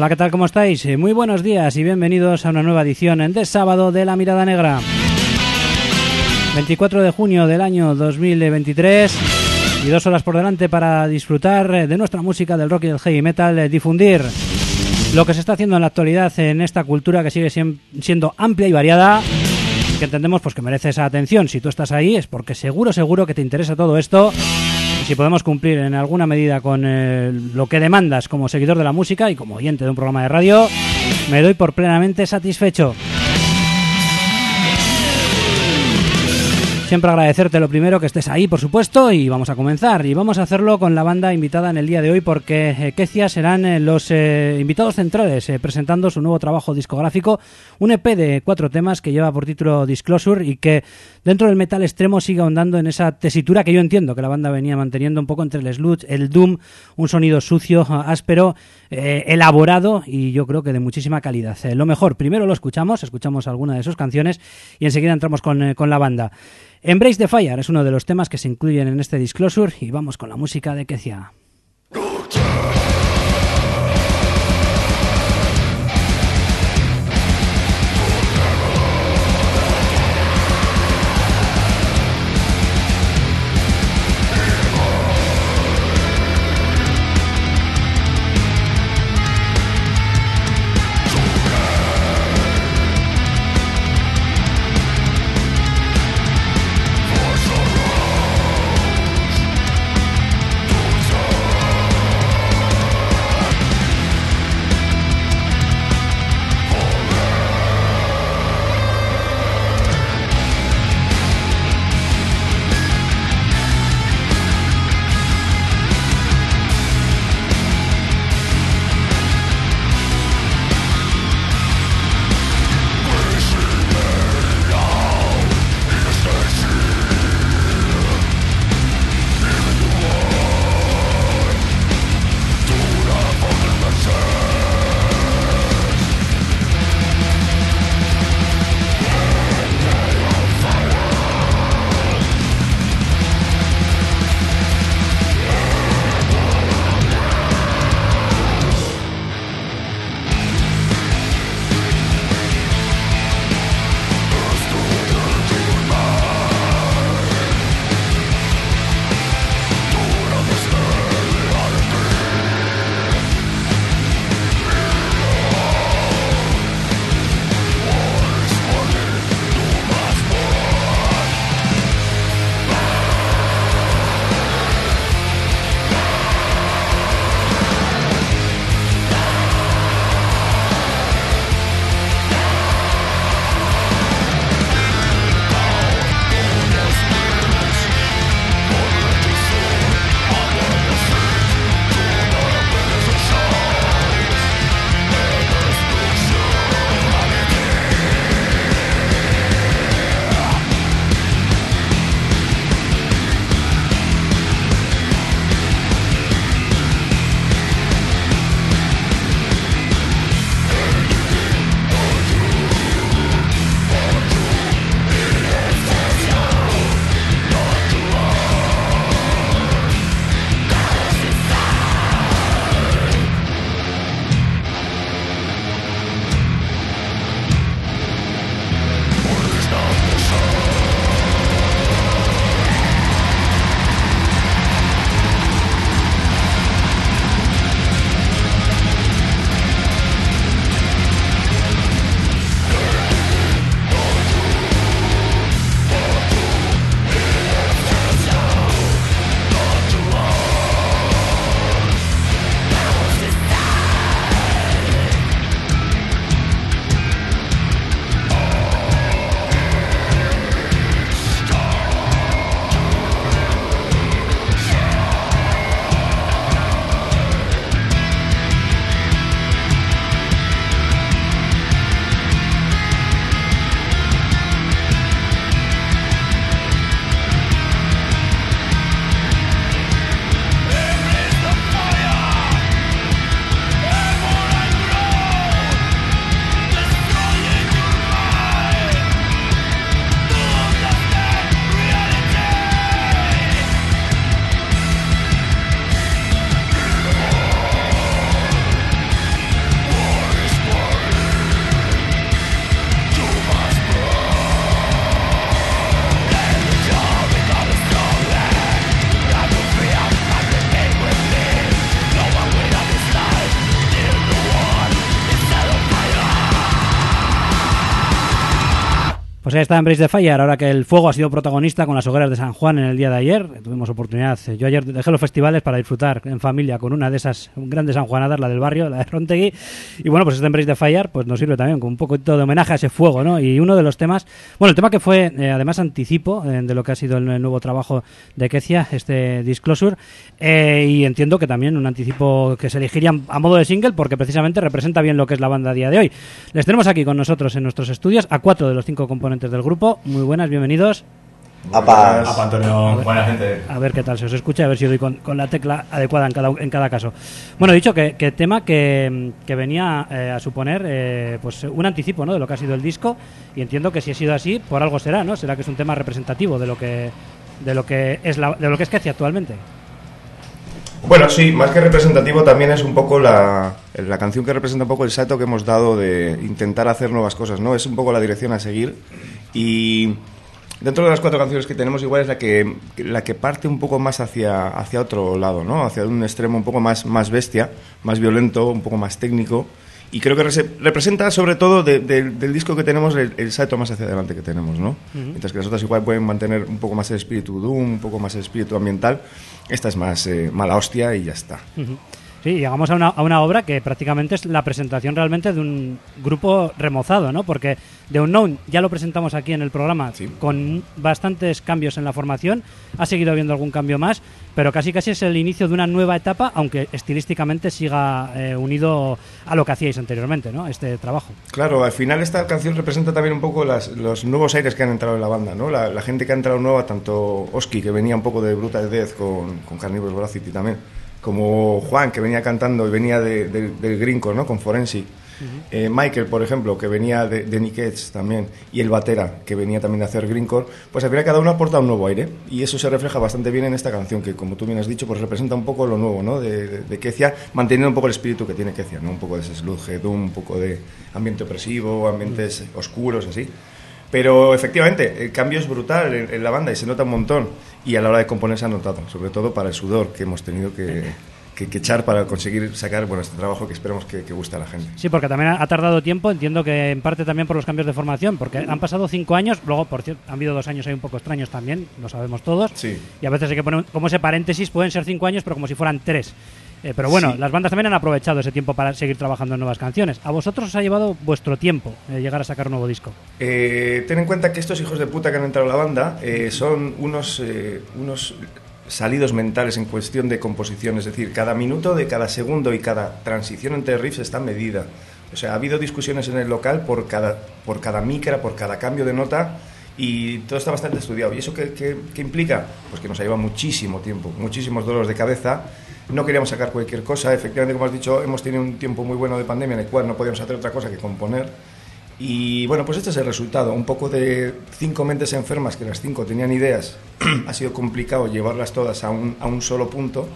Hola, ¿qué tal? ¿Cómo estáis? Eh, muy buenos días y bienvenidos a una nueva edición de sábado de La Mirada Negra. 24 de junio del año 2023 y dos horas por delante para disfrutar eh, de nuestra música del rock y del heavy metal, eh, difundir lo que se está haciendo en la actualidad en esta cultura que sigue siendo amplia y variada que entendemos pues que merece esa atención. Si tú estás ahí es porque seguro, seguro que te interesa todo esto si podemos cumplir en alguna medida con eh, lo que demandas como seguidor de la música y como oyente de un programa de radio, me doy por plenamente satisfecho. Siempre agradecerte lo primero que estés ahí, por supuesto, y vamos a comenzar. Y vamos a hacerlo con la banda invitada en el día de hoy porque eh, Kecia serán eh, los invitados centrales presentando su nuevo trabajo discográfico, un EP de cuatro temas que lleva por título Disclosure y que dentro del metal extremo sigue ahondando en esa tesitura que yo entiendo que la banda venía manteniendo un poco entre el sludge, el doom, un sonido sucio, áspero, elaborado y yo creo que de muchísima calidad. lo mejor, primero lo escuchamos, escuchamos alguna de sus canciones y enseguida entramos con, con la banda. Embrace the Fire es uno de los temas que se incluyen en este Disclosure y vamos con la música de Kecia. Está Embrace the Fire, ahora que el fuego ha sido protagonista con las hogueras de San Juan en el día de ayer. Tuvimos oportunidad. Yo ayer dejé los festivales para disfrutar en familia con una de esas grandes sanjuanadas, la del barrio, la de Rontegui. Y bueno, pues este Embrace the Fire pues nos sirve también con un poco de homenaje a ese fuego, ¿no? Y uno de los temas, bueno, el tema que fue eh, además anticipo eh, de lo que ha sido el, nuevo trabajo de Kecia, este Disclosure, eh, y entiendo que también un anticipo que se elegiría a modo de single porque precisamente representa bien lo que es la banda día de hoy. Les tenemos aquí con nosotros en nuestros estudios a cuatro de los cinco componentes del grupo. Muy buenas, bienvenidos. Apa, Antonio, buena gente. A ver qué tal se os escucha, a ver si doy con, la tecla adecuada en cada, en cada caso. Bueno, dicho que, que tema que, que venía eh, a suponer eh, pues un anticipo ¿no? de lo que ha sido el disco y entiendo que si ha sido así, por algo será, ¿no? Será que es un tema representativo de lo que de lo que es la, de lo que es actualmente. Bueno, sí, más que representativo también es un poco la, la canción que representa un poco el salto que hemos dado de intentar hacer nuevas cosas, ¿no? Es un poco la dirección a seguir y dentro de las cuatro canciones que tenemos igual es la que, la que parte un poco más hacia, hacia otro lado, ¿no? Hacia un extremo un poco más, más bestia, más violento, un poco más técnico y creo que representa sobre todo del disco que tenemos el, salto más hacia adelante que tenemos, ¿no? Mientras que las otras igual pueden mantener un poco más el espíritu Doom, un poco más el espíritu ambiental, esta es más eh, mala hostia y ya está. Sí, llegamos a una, a una, obra que prácticamente es la presentación realmente de un grupo remozado, ¿no? Porque The Unknown ya lo presentamos aquí en el programa con bastantes cambios en la formación, ha seguido habiendo algún cambio más, pero casi casi es el inicio de una nueva etapa, aunque estilísticamente siga eh, unido a lo que hacíais anteriormente, ¿no? Este trabajo. Claro, al final esta canción representa también un poco las, los nuevos aires que han entrado en la banda, ¿no? La, gente que ha entrado nueva, tanto Oski, que venía un poco de Brutal Death con, con Carnivorous Voracity también, como Juan, que venía cantando y venía de, del Grinco, ¿no? Con Forensic. Eh, Michael, por ejemplo, que venía de, de Nick Edge también, y el Batera, que venía también de hacer Greencore, pues al final cada uno aporta un nuevo aire, y eso se refleja bastante bien en esta canción, que como tú bien has dicho, pues representa un poco lo nuevo, ¿no? De, de, Kecia, manteniendo un poco el espíritu que tiene Kecia, ¿no? Un poco de ese sludge, un poco de ambiente opresivo, ambientes oscuros, así. Pero efectivamente, el cambio es brutal en, la banda y se nota un montón. Y a la hora de componer se ha notado, sobre todo para el sudor que hemos tenido que, que, echar para conseguir sacar bueno, este trabajo que esperemos que, guste a la gente. Sí, porque también ha, tardado tiempo, entiendo que en parte también por los cambios de formación, porque han pasado cinco años, luego, por cierto, han habido dos años ahí un poco extraños también, lo sabemos todos. Sí. Y a veces hay que poner como ese paréntesis, pueden ser cinco años, pero como si fueran tres. Eh, pero bueno, las bandas también han aprovechado ese tiempo para seguir trabajando en nuevas canciones. ¿A vosotros os ha llevado vuestro tiempo eh, llegar a sacar un nuevo disco? Eh, ten en cuenta que estos hijos de puta que han entrado a la banda son unos, unos salidos mentales en cuestión de composición. Es decir, cada minuto de cada segundo y cada transición entre riffs está medida. O sea, ha habido discusiones en el local por cada, por cada micra, por cada cambio de nota y todo está bastante estudiado. ¿Y eso qué, qué implica? Pues que nos ha llevado muchísimo tiempo, muchísimos dolores de cabeza no queríamos sacar cualquier cosa. Efectivamente, como has dicho, hemos tenido un tiempo muy bueno de pandemia en el cual no podíamos hacer otra cosa que componer. Y bueno, pues este es el resultado. Un poco de cinco mentes enfermas, que las cinco tenían ideas. ha sido complicado llevarlas todas a un, a un solo punto.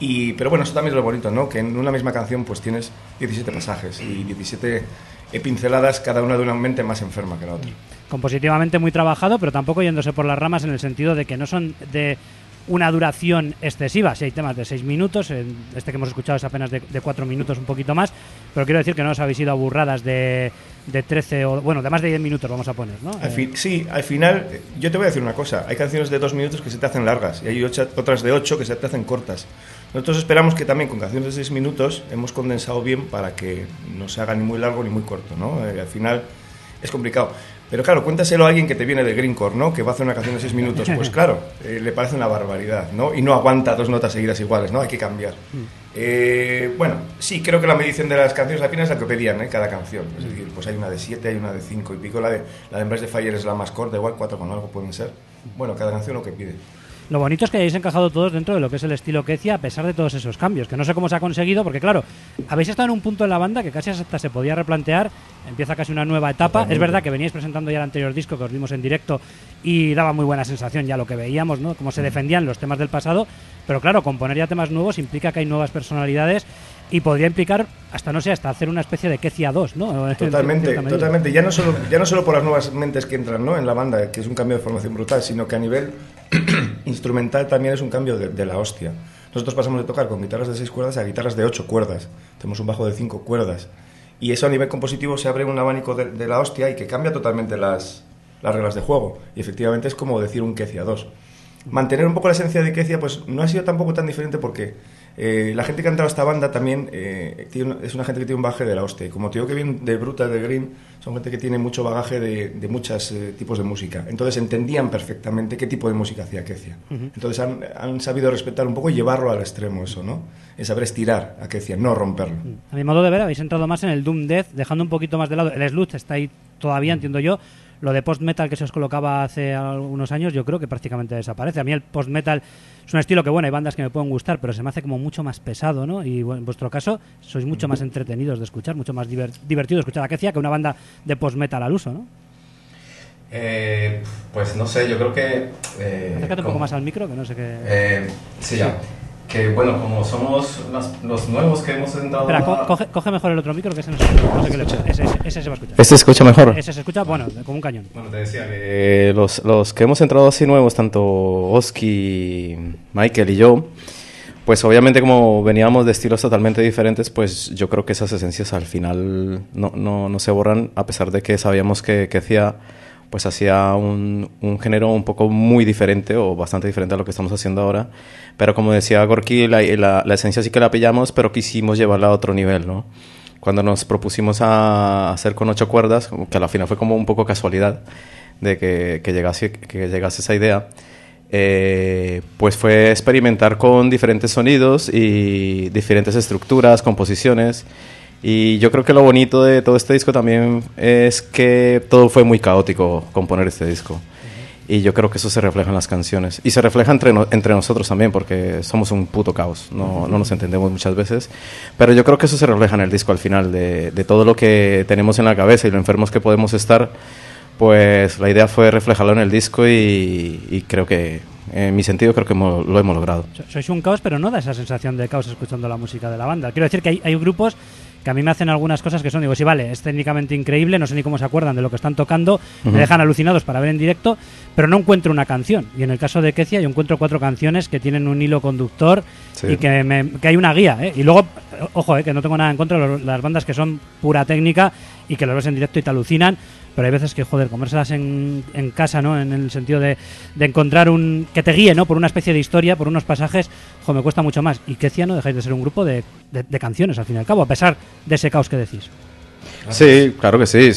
Y, pero bueno, eso también es lo bonito, ¿no? Que en una misma canción pues tienes 17 pasajes y 17 pinceladas, cada una de una mente más enferma que la otra. Compositivamente muy trabajado, pero tampoco yéndose por las ramas en el sentido de que no son de una duración excesiva. Si hay temas de 6 minutos, este que hemos escuchado es apenas de 4 minutos, un poquito más, pero quiero decir que no os habéis ido aburradas de, de 13 o, bueno, de más de 10 minutos vamos a poner, ¿no? Eh, sí, al final, yo te voy a decir una cosa, hay canciones de 2 minutos que se te hacen largas y hay otras de 8 que se te hacen cortas. Nosotros esperamos que también con canciones de 6 minutos hemos condensado bien para que no se haga ni muy largo ni muy corto, ¿no? Eh, al final es complicado. Pero claro, cuéntaselo a alguien que te viene de Greencore, ¿no? Que va a hacer una canción de seis minutos. Pues claro, eh, le parece una barbaridad, ¿no? Y no aguanta dos notas seguidas iguales, ¿no? Hay que cambiar. Mm. Eh, bueno, sí, creo que la medición de las canciones final es la que pedían, ¿eh? Cada canción. Es decir, pues hay una de siete, hay una de cinco y pico. La de, la de Embrace de Fire es la más corta, igual cuatro con algo pueden ser. Bueno, cada canción lo que pide. Lo bonito es que hayáis encajado todos dentro de lo que es el estilo Kecia a pesar de todos esos cambios, que no sé cómo se ha conseguido, porque claro, habéis estado en un punto en la banda que casi hasta se podía replantear, empieza casi una nueva etapa. Es verdad que veníais presentando ya el anterior disco que os vimos en directo y daba muy buena sensación ya lo que veíamos, ¿no? Cómo se defendían los temas del pasado, pero claro, componer ya temas nuevos implica que hay nuevas personalidades y podría implicar hasta no sé hasta hacer una especie de Kecia 2 no totalmente totalmente ya no solo ya no solo por las nuevas mentes que entran ¿no? en la banda que es un cambio de formación brutal sino que a nivel instrumental también es un cambio de, la hostia nosotros pasamos de tocar con guitarras de seis cuerdas a guitarras de ocho cuerdas tenemos un bajo de cinco cuerdas y eso a nivel compositivo se abre un abanico de, la hostia y que cambia totalmente las las reglas de juego. Y efectivamente es como decir un Kecia 2. Mantener un poco la esencia de Kecia, pues no ha sido tampoco tan diferente porque eh, la gente que ha entrado a esta banda también eh, es una gente que tiene un bagaje de la hostia. Como te digo que viene de Bruta, de Green, son gente que tiene mucho bagaje de, muchos eh, tipos de música. Entonces entendían perfectamente qué tipo de música hacía Kecia. Entonces han, sabido respetar un poco y llevarlo al extremo eso, ¿no? Es saber estirar a Kecia, no romperlo. A mi modo de ver, habéis entrado más en el Doom Death, dejando un poquito más de lado. El Sludge está ahí todavía, entiendo yo, lo de post-metal que se os colocaba hace algunos años, yo creo que prácticamente desaparece. A mí el post-metal es un estilo que, bueno, hay bandas que me pueden gustar, pero se me hace como mucho más pesado, ¿no? Y en vuestro caso, sois mucho más entretenidos de escuchar, mucho más divertido de escuchar a Kecia que una banda de post-metal al uso, ¿no? Eh, pues no sé, yo creo que... Eh, Acércate un poco más al micro, que no sé qué... Eh, sí, ya que bueno, como somos los nuevos que hemos entrado... Espera, coge, mejor el otro micro que ese no se, no sé qué le ese, ese, se va a escuchar. ¿Este se escucha mejor? Ese se escucha, bueno, como un cañón. Bueno, te decía que los, los que hemos entrado así nuevos, tanto Oski, Michael y yo, pues obviamente como veníamos de estilos totalmente diferentes, pues yo creo que esas esencias al final no, no, no se borran, a pesar de que sabíamos que, que hacía pues hacía un, un, género un poco muy diferente o bastante diferente a lo que estamos haciendo ahora. Pero como decía Gorky, la, la, esencia sí que la pillamos, pero quisimos llevarla a otro nivel, ¿no? Cuando nos propusimos a hacer con ocho cuerdas, que a la final fue como un poco casualidad de que, que llegase, que llegase esa idea, eh, pues fue experimentar con diferentes sonidos y diferentes estructuras, composiciones y yo creo que lo bonito de todo este disco también es que todo fue muy caótico componer este disco. Y yo creo que eso se refleja en las canciones. Y se refleja entre, entre nosotros también, porque somos un puto caos. No, no, nos entendemos muchas veces. Pero yo creo que eso se refleja en el disco al final, de, de, todo lo que tenemos en la cabeza y lo enfermos que podemos estar. Pues la idea fue reflejarlo en el disco y, creo que, en mi sentido, creo que lo hemos logrado. Sois un caos, pero no da esa sensación de caos escuchando la música de la banda. Quiero decir que hay, hay grupos que a mí me hacen algunas cosas que son, digo, sí, vale, es técnicamente increíble, no sé ni cómo se acuerdan de lo que están tocando, me dejan alucinados para ver en directo, pero no encuentro una canción. Y en el caso de Kecia yo encuentro cuatro canciones que tienen un hilo conductor y que, que, hay una guía. ¿eh? Y luego, ojo, ¿eh? que no tengo nada en contra de las bandas que son pura técnica y que lo ves en directo y te alucinan, pero hay veces que, joder, comérselas en, en casa, ¿no? En el sentido de, de, encontrar un... que te guíe, ¿no? Por una especie de historia, por unos pasajes, joder, me cuesta mucho más. Y Kecia no dejáis de ser un grupo de, de, canciones, al fin y al cabo, a pesar de ese caos que decís. Sí, claro que sí.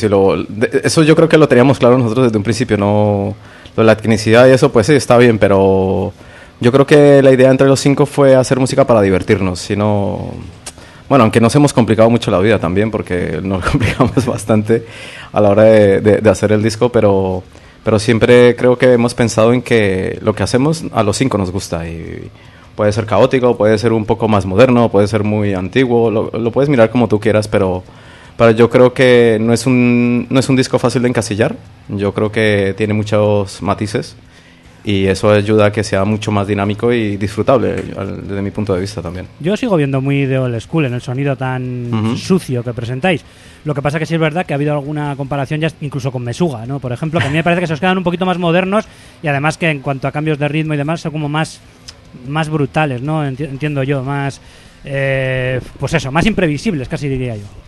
eso yo creo que lo teníamos claro nosotros desde un principio, ¿no? Lo de la etnicidad y eso, pues sí, está bien, pero yo creo que la idea entre los cinco fue hacer música para divertirnos, sino bueno, aunque nos hemos complicado mucho la vida también, porque nos complicamos bastante a la hora de, hacer el disco, pero, pero siempre creo que hemos pensado en que lo que hacemos a los cinco nos gusta y puede ser caótico, puede ser un poco más moderno, puede ser muy antiguo, lo, lo puedes mirar como tú quieras, pero, pero yo creo que no es, un, no es un disco fácil de encasillar, yo creo que tiene muchos matices y eso ayuda a que sea mucho más dinámico y disfrutable desde mi punto de vista también. Yo sigo viendo muy de old school en el sonido tan sucio que presentáis. Lo que pasa que sí es verdad que ha habido alguna comparación ya incluso con Mesuga, ¿no? Por ejemplo, que a mí me parece que se os quedan un poquito más modernos y además que en cuanto a cambios de ritmo y demás son como más, más brutales, ¿no? Entiendo yo, más... Eh, pues eso, más imprevisibles casi diría yo.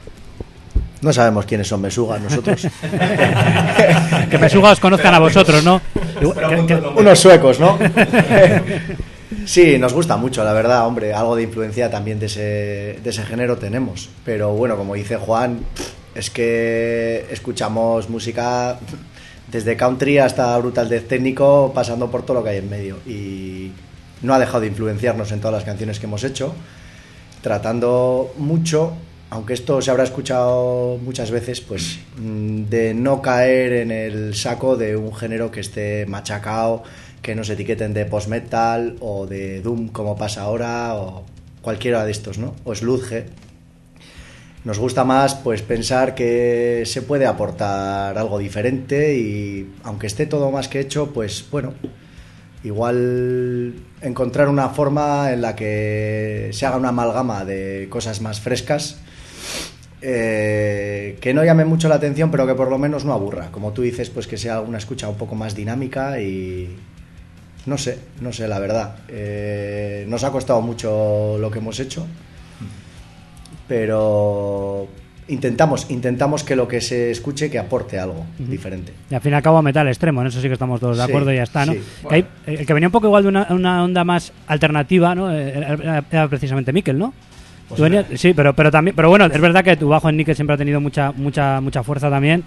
No sabemos quiénes son Mesuga nosotros. que Mesuga os conozcan a vosotros, ¿no? Unos suecos, ¿no? sí, nos gusta mucho, la verdad, hombre. Algo de influencia también de ese, de ese género tenemos. Pero bueno, como dice Juan, es que escuchamos música desde country hasta brutal death técnico, pasando por todo lo que hay en medio. Y no ha dejado de influenciarnos en todas las canciones que hemos hecho, tratando mucho aunque esto se habrá escuchado muchas veces, pues mm, de no caer en el saco de un género que esté machacado, que nos etiqueten de post-metal o de doom como pasa ahora o cualquiera de estos, ¿no? O sludge. Nos gusta más pues pensar que se puede aportar algo diferente y aunque esté todo más que hecho, pues bueno, igual encontrar una forma en la que se haga una amalgama de cosas más frescas eh, que no llame mucho la atención, pero que por lo menos no aburra. Como tú dices, pues que sea una escucha un poco más dinámica y no sé, no sé, la verdad. Eh, nos ha costado mucho lo que hemos hecho, pero intentamos, intentamos que lo que se escuche que aporte algo diferente. Y al fin y al cabo metal extremo, en eso sí que estamos todos de acuerdo y ya está, ¿no? el que venía un poco igual de una, onda más alternativa, ¿no? Era, precisamente Mikel, ¿no? Pues sí, pero, pero también, pero bueno, es verdad que tu bajo en Nickel siempre ha tenido mucha, mucha, mucha fuerza también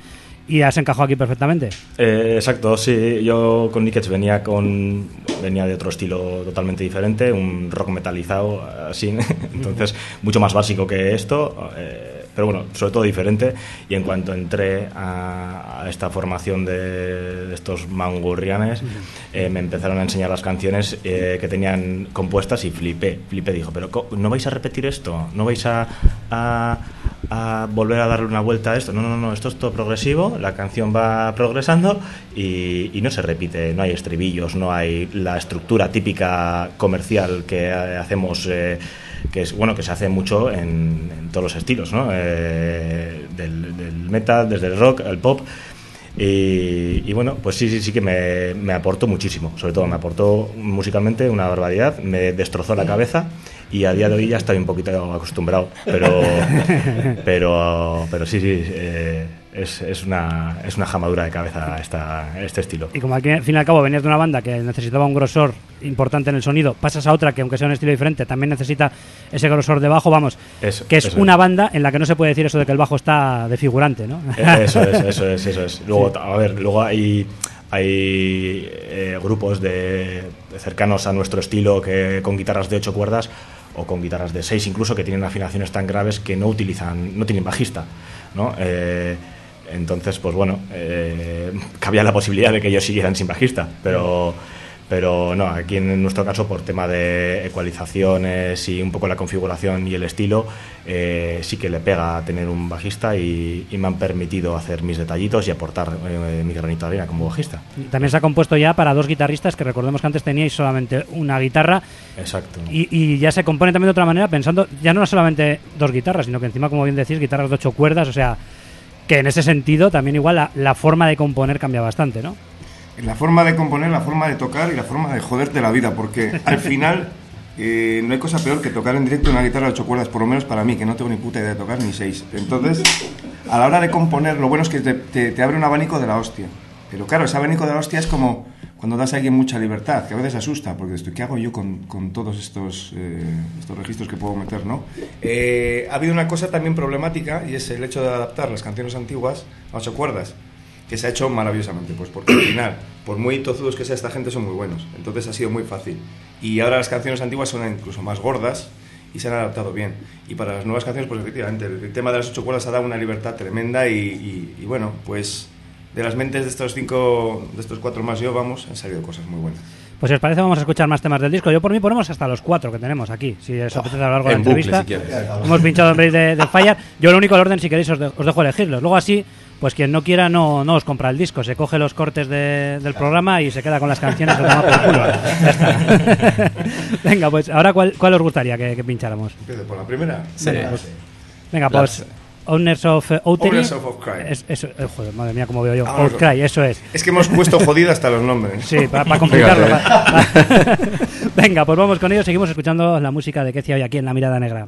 y has encajado aquí perfectamente. Eh, exacto, sí. Yo con Nickets venía con venía de otro estilo totalmente diferente, un rock metalizado así, entonces mucho más básico que esto. Eh, pero bueno, sobre todo diferente. Y en cuanto entré a, esta formación de, estos mangurrianes, eh, me empezaron a enseñar las canciones eh, que tenían compuestas y flipé. Flipé, dijo, pero ¿no vais a repetir esto? ¿No vais a, a, volver a darle una vuelta a esto? No, no, no, esto es todo progresivo, la canción va progresando y, no se repite, no hay estribillos, no hay la estructura típica comercial que hacemos. Eh, que es bueno que se hace mucho en, todos los estilos, ¿no? Eh, del, metal, desde el rock, el pop. Y, bueno, pues sí, sí, sí que me, me, aportó muchísimo. Sobre todo me aportó musicalmente una barbaridad, me destrozó la cabeza y a día de hoy ya estoy un poquito acostumbrado. Pero, pero, pero sí, sí. Eh, es, es, una, es una jamadura de cabeza esta, este estilo. Y como al fin y al cabo venías de una banda que necesitaba un grosor importante en el sonido, pasas a otra que aunque sea un estilo diferente, también necesita ese grosor de bajo, vamos, que es una banda en la que no se puede decir eso de que el bajo está de figurante, ¿no? Eh, eso es, eso es, eso es. Luego, a ver, luego hay hay eh, grupos de, cercanos a nuestro estilo que con guitarras de ocho cuerdas o con guitarras de seis incluso que tienen afinaciones tan graves que no utilizan no tienen bajista no eh, entonces, pues bueno, eh, cabía la posibilidad de que ellos siguieran sin bajista, pero, pero no, aquí en nuestro caso, por tema de ecualizaciones y un poco la configuración y el estilo, eh, sí que le pega tener un bajista y, me han permitido hacer mis detallitos y aportar eh, mi granito de arena como bajista. También se ha compuesto ya para dos guitarristas, que recordemos que antes teníais solamente una guitarra. Exacto. Y, y ya se compone también de otra manera, pensando ya no solamente dos guitarras, sino que encima, como bien decís, guitarras de ocho cuerdas, o sea que en ese sentido también igual la, forma de componer cambia bastante, ¿no? La forma de componer, la forma de tocar y la forma de joderte la vida, porque al final eh, no hay cosa peor que tocar en directo una guitarra de ocho cuerdas, por lo menos para mí, que no tengo ni puta idea de tocar ni seis. Entonces, a la hora de componer, lo bueno es que te, te abre un abanico de la hostia. Pero claro, ese abanico de la hostia es como cuando das a alguien mucha libertad, que a veces asusta, porque estoy, ¿qué hago yo con, con todos estos, eh, estos registros que puedo meter? ¿no? Eh, ha habido una cosa también problemática y es el hecho de adaptar las canciones antiguas a ocho cuerdas, que se ha hecho maravillosamente, pues porque al final, por muy tozudos que sea esta gente, son muy buenos. Entonces ha sido muy fácil. Y ahora las canciones antiguas son incluso más gordas y se han adaptado bien. Y para las nuevas canciones, pues efectivamente, el, tema de las ocho cuerdas ha dado una libertad tremenda y, y bueno, pues de las mentes de estos cinco, de estos cuatro más yo, vamos, han salido cosas muy buenas. Pues si os parece vamos a escuchar más temas del disco. Yo por mí ponemos hasta los cuatro que tenemos aquí, si os apetece a lo largo de la entrevista. Hemos pinchado en vez de, de Fire. Yo lo único el orden, si queréis, os, dejo elegirlos. Luego así, pues quien no quiera no, no os compra el disco. Se coge los cortes del programa y se queda con las canciones por culo. Venga, pues ahora ¿cuál, cuál os gustaría que, pincháramos? Empiezo por la primera. Sí. Venga, pues Owners of uh, Owners of, Cry. eso, eh, joder, madre mía, cómo veo yo. Ah, Cry, eso es. Es que hemos puesto jodido hasta los nombres. Sí, para complicarlo. Venga, pues vamos con ello. Seguimos escuchando la música de Kecia hoy aquí en La Mirada Negra.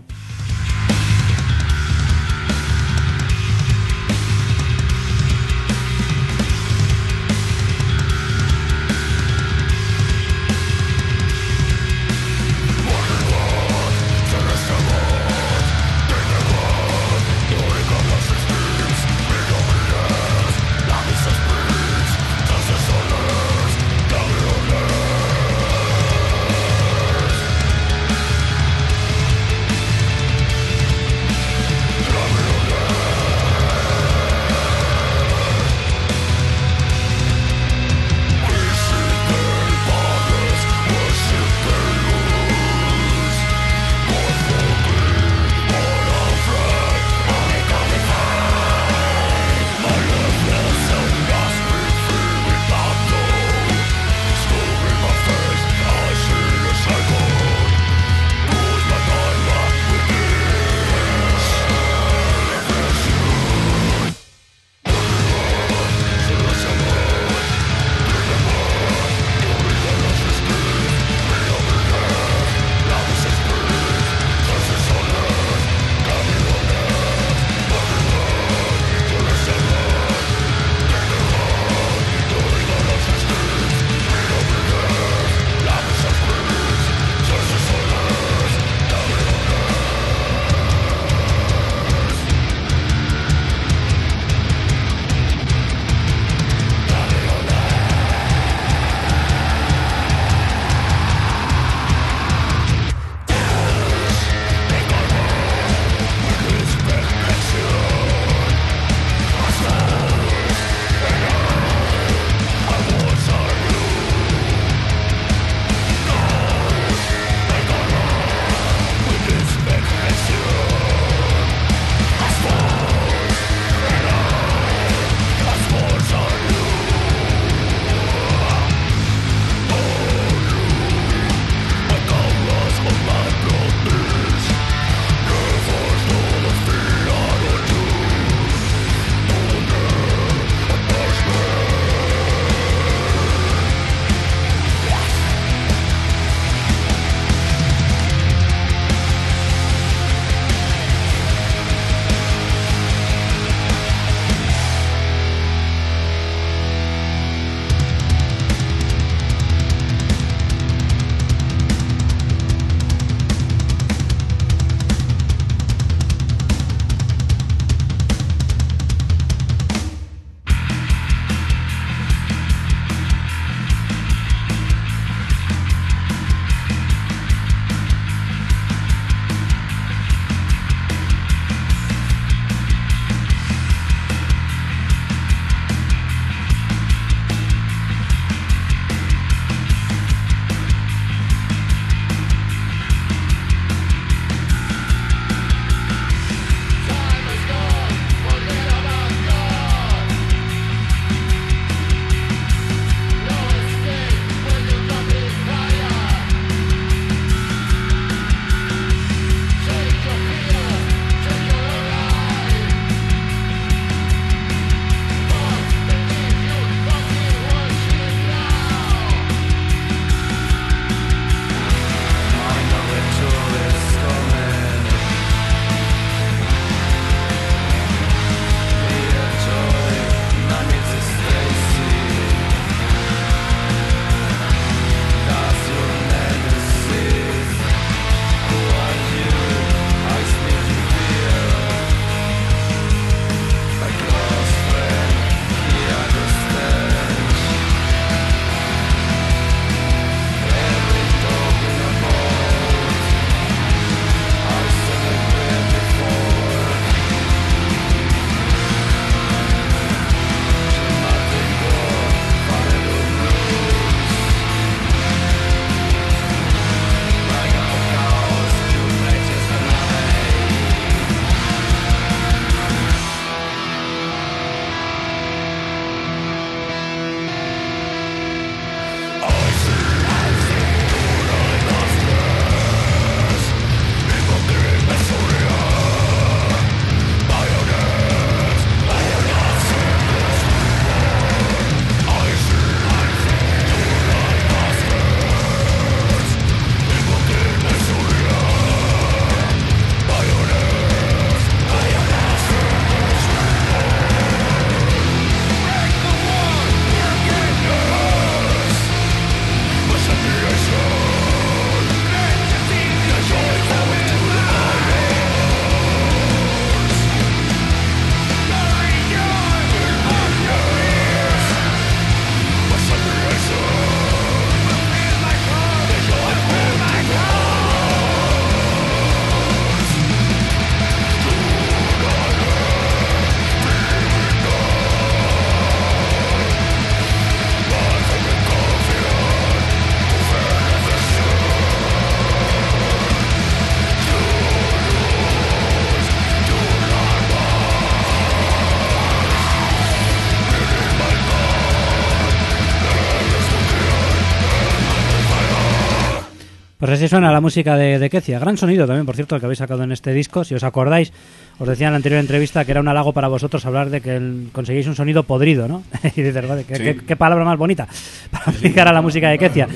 Pues así suena la música de, de Kecia. Gran sonido también, por cierto, el que habéis sacado en este disco. Si os acordáis, os decía en la anterior entrevista que era un halago para vosotros hablar de que el- conseguís un sonido podrido, ¿no? y dices, "Joder, qué, Sí. qué- qué palabra más bonita para aplicar a la música de Kecia.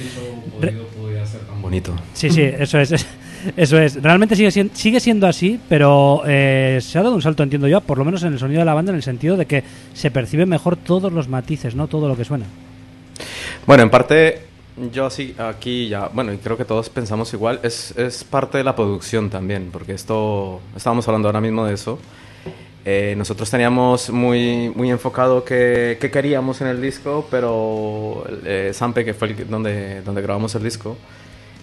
Re- Bonito. Sí, sí, eso es. es- Eso es. Realmente sigue, sigue siendo así, pero eh, se ha dado un salto, entiendo yo, por lo menos en el sonido de la banda, en el sentido de que se perciben mejor todos los matices, ¿no? Todo lo que suena. Bueno, en parte, yo así aquí ya, bueno, y creo que todos pensamos igual, es, es parte de la producción también, porque esto, estábamos hablando ahora mismo de eso. Eh, nosotros teníamos muy, muy enfocado qué, qué queríamos en el disco, pero eh, Sampe, que fue el que- donde, donde grabamos el disco,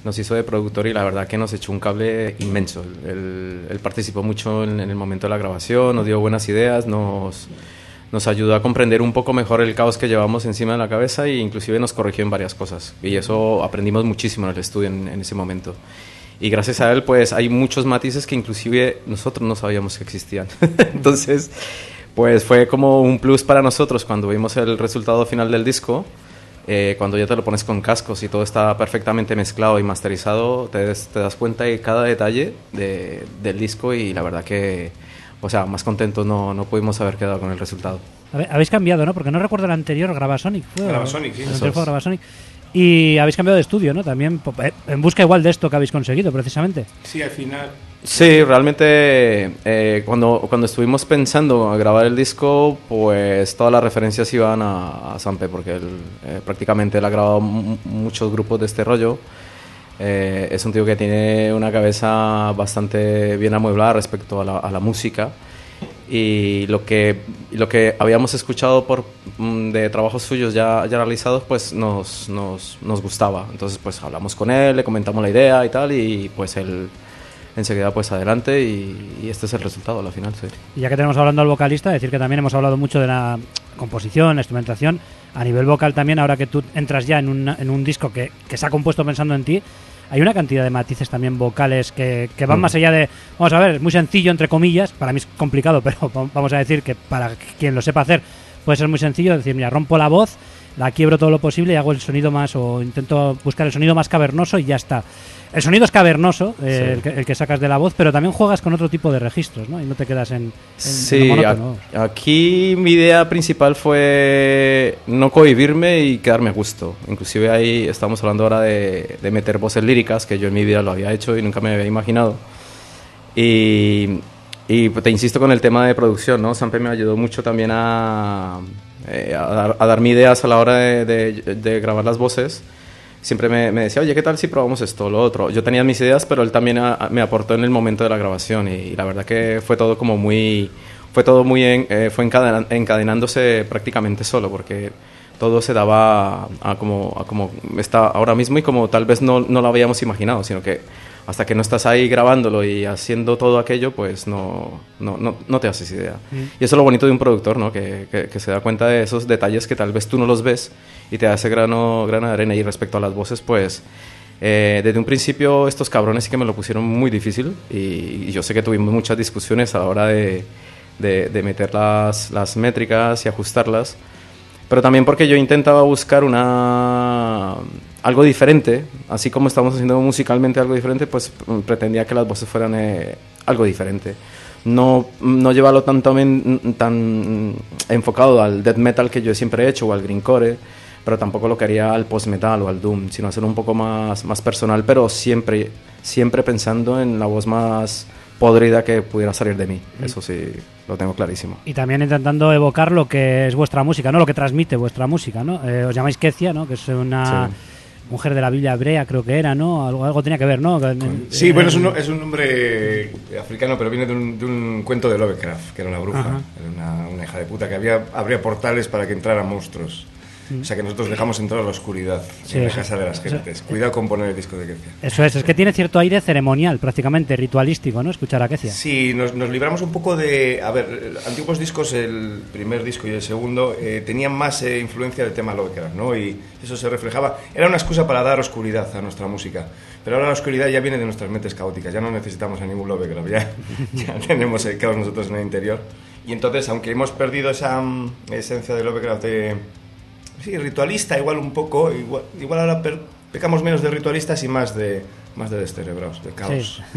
nos hizo de productor y la verdad que nos echó un cable inmenso. Él, él participó mucho en, en el momento de la grabación, nos dio buenas ideas, nos, nos ayudó a comprender un poco mejor el caos que llevamos encima de la cabeza e inclusive nos corrigió en varias cosas. Y eso aprendimos muchísimo en el estudio en, ese momento. Y gracias a él, pues hay muchos matices que inclusive nosotros no sabíamos que existían. Entonces, pues fue como un plus para nosotros cuando vimos el resultado final del disco. Eh, cuando ya te lo pones con cascos y todo está perfectamente mezclado y masterizado, te, das cuenta de cada detalle de- del disco y la verdad que, o sea, más contentos no, no pudimos haber quedado con el resultado. Habéis cambiado, ¿no? Porque no recuerdo el anterior, Gravasonic. ¿fue? Gravasonic, sí. El anterior fue es. Gravasonic. Y habéis cambiado de estudio, ¿no? También eh, en busca igual de esto que habéis conseguido, precisamente. Sí, al final. Sí, realmente eh, cuando, cuando estuvimos pensando a grabar el disco, pues todas las referencias iban a, a Sampe, porque él eh, prácticamente él ha grabado mu- muchos grupos de este rollo. Eh, es un tío que tiene una cabeza bastante bien amueblada respecto a la, a la música. Y lo que, lo que habíamos escuchado por, mm, de trabajos suyos ya, ya realizados, pues nos, nos, nos gustaba. Entonces, pues hablamos con él, le comentamos la idea y tal, y pues él enseguida pues adelante y, y este es el resultado la final, sí. Y ya que tenemos hablando al vocalista, decir que también hemos hablado mucho de la composición, la instrumentación. A nivel vocal también, ahora que tú entras ya en, una- en un disco que, que se ha compuesto pensando en ti, hay una cantidad de matices también vocales que, que van Mm. más allá de, vamos a ver, es muy sencillo entre comillas, para mí es complicado, pero va- vamos a decir que para quien lo sepa hacer puede ser muy sencillo, decir, mira, rompo la voz, la quiebro todo lo posible y hago el sonido más, o intento buscar el sonido más cavernoso y ya está. El sonido es cavernoso, eh, Sí. el, que, el que sacas de la voz, pero también juegas con otro tipo de registros, ¿no? Y no te quedas en, en- en Sí, monótono. a- aquí mi idea principal fue no cohibirme y quedarme a gusto. Inclusive ahí estamos hablando ahora de, de meter voces líricas, que yo en mi vida lo había hecho y nunca me había imaginado. Y, y te insisto con el tema de producción, ¿no? Sampe me ayudó mucho también a, eh, a, dar, a darme ideas a la hora de, de- de grabar las voces. Siempre me, me decía, oye, ¿qué tal si probamos esto o lo otro? Yo tenía mis ideas, pero él también a- a- me aportó en el momento de la grabación y, la verdad que fue todo como muy... Fue todo muy... en- eh, fue encadena- encadenándose prácticamente solo, porque todo se daba a, como, a como está ahora mismo y como tal vez no, no lo habíamos imaginado, sino que hasta que no estás ahí grabándolo y haciendo todo aquello, pues no, no, no, no te haces idea. Y eso es lo bonito de un productor, ¿no? Que, que, que se da cuenta de esos detalles que tal vez tú no los ves y te hace grano, grano de arena. Y respecto a las voces, pues eh, desde un principio estos cabrones sí que me lo pusieron muy difícil y, y yo sé que tuvimos muchas discusiones a la hora de, de, de meter las, las métricas y ajustarlas pero también porque yo intentaba buscar una algo diferente, así como estamos haciendo musicalmente algo diferente, pues mm, pretendía que las voces fueran eh, algo diferente. No, no llevarlo tanto men- tan enfocado al death metal que yo siempre he hecho o al greencore, pero tampoco lo quería al post metal o al doom, sino hacerlo un poco más, más personal, pero siempre, siempre pensando en la voz más podrida que pudiera salir de mí. Eso sí, lo tengo clarísimo. Y también intentando evocar lo que es vuestra música, ¿no? Lo que transmite vuestra música, ¿no? Eh, os llamáis Kecia, ¿no? Que es una Sí. mujer de la Biblia hebrea, creo que era, ¿no? Algo, algo tenía que ver, ¿no? Sí, bueno, es un, es un nombre africano, pero viene de un, de un cuento de Lovecraft, que era una bruja, Ajá. era una, una hija de puta, que había, abría portales para que entraran monstruos. O sea que nosotros dejamos entrar a la oscuridad Sí, en la eso- casa de las eso- gentes. Cuidado con poner el disco de Kecia. Eso es, es que tiene cierto aire ceremonial, prácticamente ritualístico, ¿no? Escuchar a Kecia. Sí, nos, nos libramos un poco de... A ver, eh, antiguos discos, el primer disco y el segundo, eh, tenían más eh, influencia del tema Lovecraft, ¿no? Y eso se reflejaba. Era una excusa para dar oscuridad a nuestra música. Pero ahora la oscuridad ya viene de nuestras mentes caóticas. Ya no necesitamos a ningún Lovecraft. Ya, ya tenemos el caos nosotros en el interior. Y entonces, aunque hemos perdido esa mm, esencia de Lovecraft de... Sí, ritualista igual un poco. Igual, igual ahora per- pecamos menos de ritualistas y más de, más de descerebrados, de caos.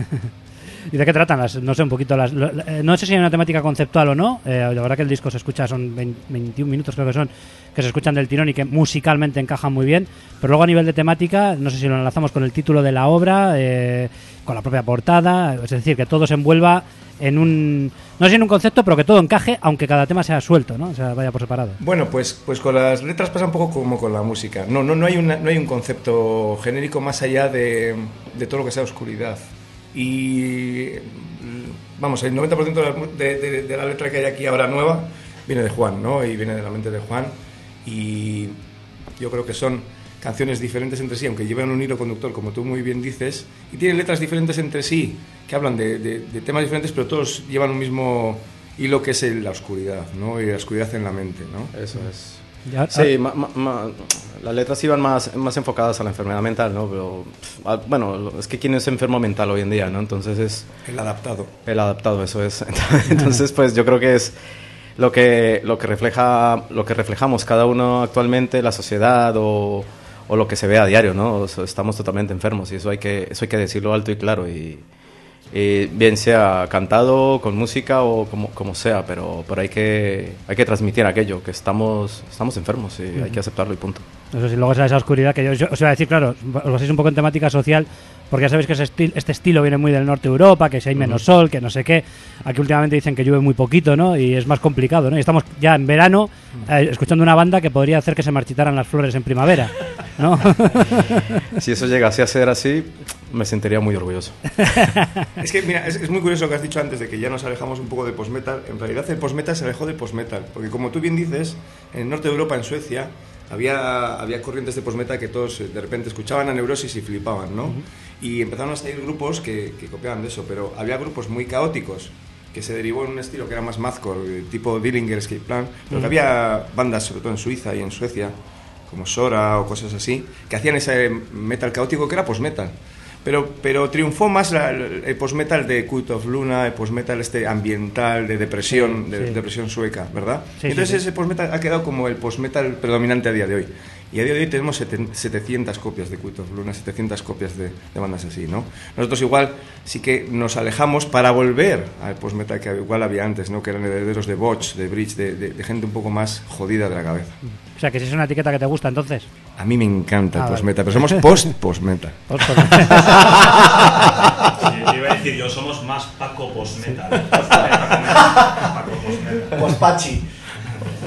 ¿Y de qué tratan? Las, no sé, un poquito las... eh, no sé si hay una temática conceptual o no. eh, la verdad que el disco se escucha, son 20 21 minutos creo que son, que se escuchan del tirón y que musicalmente encajan muy bien. Pero luego a nivel de temática, no sé si lo enlazamos con el título de la obra, eh, con la propia portada. Es decir, que todo se envuelva en un... No sé si en un concepto, pero que todo encaje, aunque cada tema sea suelto, ¿no? O sea, vaya por separado. Bueno, pues, pues con las letras pasa un poco como con la música. No, no, no, hay, no hay un concepto genérico más allá de, de todo lo que sea oscuridad. Y vamos, el 90% de la, de- de la letra que hay aquí ahora nueva viene de Juan, ¿no? Y viene de la mente de Juan. Y yo creo que son canciones diferentes entre sí, aunque llevan un hilo conductor, como tú muy bien dices, y tienen letras diferentes entre sí, que hablan de, de- de temas diferentes, pero todos llevan un mismo hilo que es el- la oscuridad, ¿no? Y la oscuridad en la mente, ¿no? Eso es. Ya- Sí, ma- ma- ma- las letras iban más, más enfocadas a la enfermedad mental, ¿no? Pero, pff, ah, bueno, es que quién es enfermo mental hoy en día, ¿no? Entonces es El adaptado. el adaptado, eso es. Entonces, pues yo creo que es lo que, lo que, refleja, lo que reflejamos cada uno actualmente, la sociedad o, o lo que se ve a diario, ¿no? O sea, estamos totalmente enfermos y eso hay que, eso hay que decirlo alto y claro. Y, y bien sea cantado, con música o como, como sea, pero, pero hay, que, hay que transmitir aquello, que estamos, estamos enfermos y hay que aceptarlo y punto. Eso sí, luego esa, esa oscuridad que yo, yo os iba a decir, claro, os basáis un poco en temática social, porque ya sabéis que ese estil- este estilo viene muy del norte de Europa, que si hay menos sol, que no sé qué. Aquí últimamente dicen que llueve muy poquito, ¿no? Y es más complicado, ¿no? Y estamos ya en verano eh, escuchando una banda que podría hacer que se marchitaran las flores en primavera, ¿no? Si eso llegase a ser así, me sentiría muy orgulloso. Es que, mira, es, es muy curioso lo que has dicho antes de que ya nos alejamos un poco de post-metal. En realidad, el post-metal se alejó de post-metal. Porque, como tú bien dices, en el norte de Europa, en Suecia, había, había corrientes de post-metal que todos eh, de repente escuchaban a Neurosis y flipaban, ¿no? Y empezaron a salir grupos que, que copiaban de eso. Pero había grupos muy caóticos que se derivó en un estilo que era más mathcore, eh, tipo Dillinger Escape Plan. Pero que había bandas, sobre todo en Suiza y en Suecia, como Sora o cosas así, que hacían ese metal caótico que era post-metal. Pero, pero triunfó más la- el post-metal de Cult of Luna, el post-metal este ambiental de depresión, de sí. depresión sueca, ¿verdad? Sí, Entonces sí, sí. ese post-metal ha quedado como el post-metal predominante a día de hoy. Y a día de hoy tenemos seten- 700 copias de Cult of Luna, 700 copias de, de bandas así, ¿no? Nosotros igual sí que nos alejamos para volver al post-metal que igual había antes, ¿no? Que eran herederos de Botch, de Bridge, de, de- de gente un poco más jodida de la cabeza. o sea, que si es una etiqueta que te gusta, entonces. A mí me encanta Ah, el vale. post-metal, pero somos post-post-metal. Sí, te iba a decir yo, somos más Paco Postmetal. Paco Postmetal. Pospachi.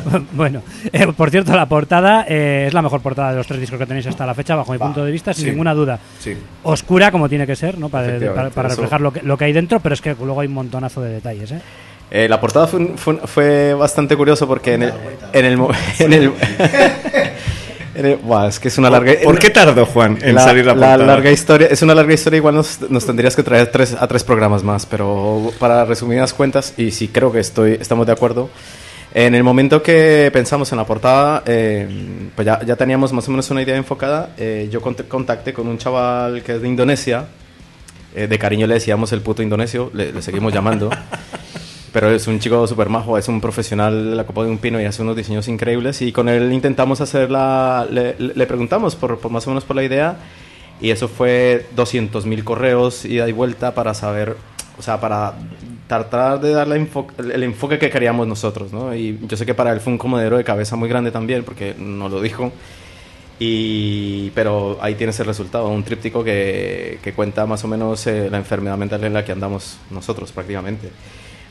bueno, eh, por cierto, la portada eh, es la mejor portada de los tres discos que tenéis hasta la fecha, bajo mi punto de vista, sin sí. ninguna duda. Sí. Oscura, como tiene que ser, ¿no? Para, para- reflejar lo que, lo que hay dentro, pero es que luego hay un montonazo de detalles, ¿eh? Eh, la portada fue, bastante curioso porque en el, en el, en el, en el- buah, es que es una larga ¿Por qué tardó Juan en la, salir la la portada? larga historia es una larga historia igual nos, nos tendrías que traer tres, a tres programas más pero para resumidas cuentas y sí creo que estoy estamos de acuerdo en el momento que pensamos en la portada eh, pues ya, ya teníamos más o menos una idea enfocada eh, yo cont- contacté con un chaval que es de Indonesia eh, de cariño le decíamos el puto indonesio le, le seguimos llamando pero es un chico súper majo, es un profesional de la Copa de un Pino y hace unos diseños increíbles. Y con él intentamos hacer la. Le, le preguntamos por, por más o menos por la idea. Y eso fue 200.000 correos, ida y vuelta para saber. O sea, para tratar de darle enfo- el, enfoque que queríamos nosotros, ¿no? Y yo sé que para él fue un comodero de cabeza muy grande también, porque nos lo dijo. Y, pero ahí tienes el resultado, un tríptico que, que cuenta más o menos eh, la enfermedad mental en la que andamos nosotros prácticamente.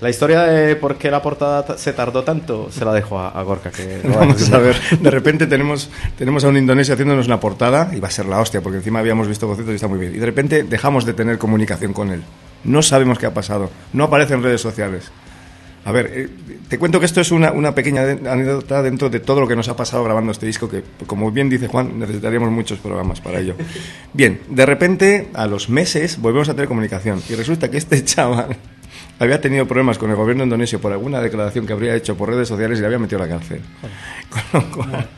La historia de por qué la portada ta- se tardó tanto se la dejo a, a Gorka. Que va Vamos a ver, de repente tenemos, tenemos a un indonesio haciéndonos una portada y va a ser la hostia, porque encima habíamos visto conciertos y está muy bien. Y de repente dejamos de tener comunicación con él. No sabemos qué ha pasado. No aparece en redes sociales. A ver, eh, te cuento que esto es una, una pequeña anécdota dentro de todo lo que nos ha pasado grabando este disco, que como bien dice Juan, necesitaríamos muchos programas para ello. Bien, de repente, a los meses, volvemos a tener comunicación. Y resulta que este chaval había tenido problemas con el gobierno indonesio por alguna declaración que habría hecho por redes sociales y le había metido a la cárcel. Con lo cual-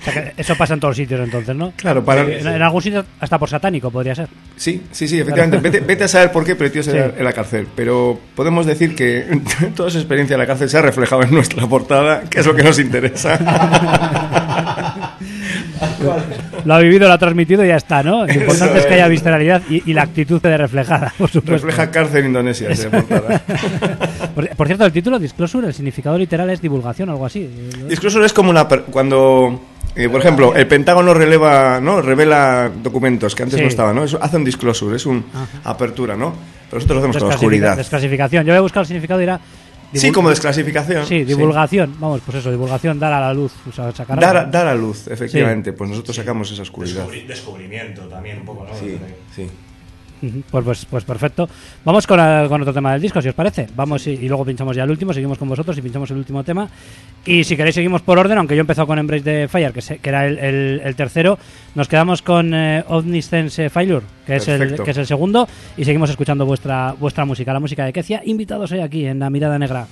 O sea, que eso pasa en todos sitios, entonces, ¿no? Claro, para- En, en algún sitio hasta por satánico podría ser. Sí, sí, sí, efectivamente. Vete, vete a saber por qué, pero tío Sí. en la cárcel. Pero podemos decir que toda su experiencia en la cárcel se ha reflejado en nuestra portada, que es lo que nos interesa. lo ha vivido, lo ha transmitido y ya está, ¿no? Lo importante es que haya visceralidad y, y la actitud de reflejada, por supuesto. Refleja cárcel en Indonesia. Por, por cierto, el título Disclosure, el significado literal es divulgación, algo así. Disclosure es como una per- cuando eh, por ejemplo, el Pentágono releva, ¿no? revela documentos que antes Sí. no estaban, ¿no? Eso hace un disclosure, es una apertura, ¿no? Pero nosotros lo hacemos con la oscuridad. Desclasificación. Yo voy a buscar el significado y dirá. Sí, como desclasificación. Sí, divulgación. Vamos, pues eso, divulgación, dar a la luz. O sea, sacar a- Dar, a- dar a luz, efectivamente. Pues nosotros sacamos esa oscuridad. Descubri- descubrimiento también, un poco, ¿no? Sí, sí. Pues, pues, pues perfecto. Vamos con, eh, con otro tema del disco, si os parece. Vamos y, y luego pinchamos ya el último, seguimos con vosotros y pinchamos el último tema. Y si queréis seguimos por orden, aunque yo he empezado con Embrace the Fire, que, se- que era el, el- el tercero. Nos quedamos con eh, Omniscience Failure, que es, el, que es el segundo. Y seguimos escuchando vuestra, vuestra música, la música de Kecia. Invitados hoy aquí en La Mirada Negra.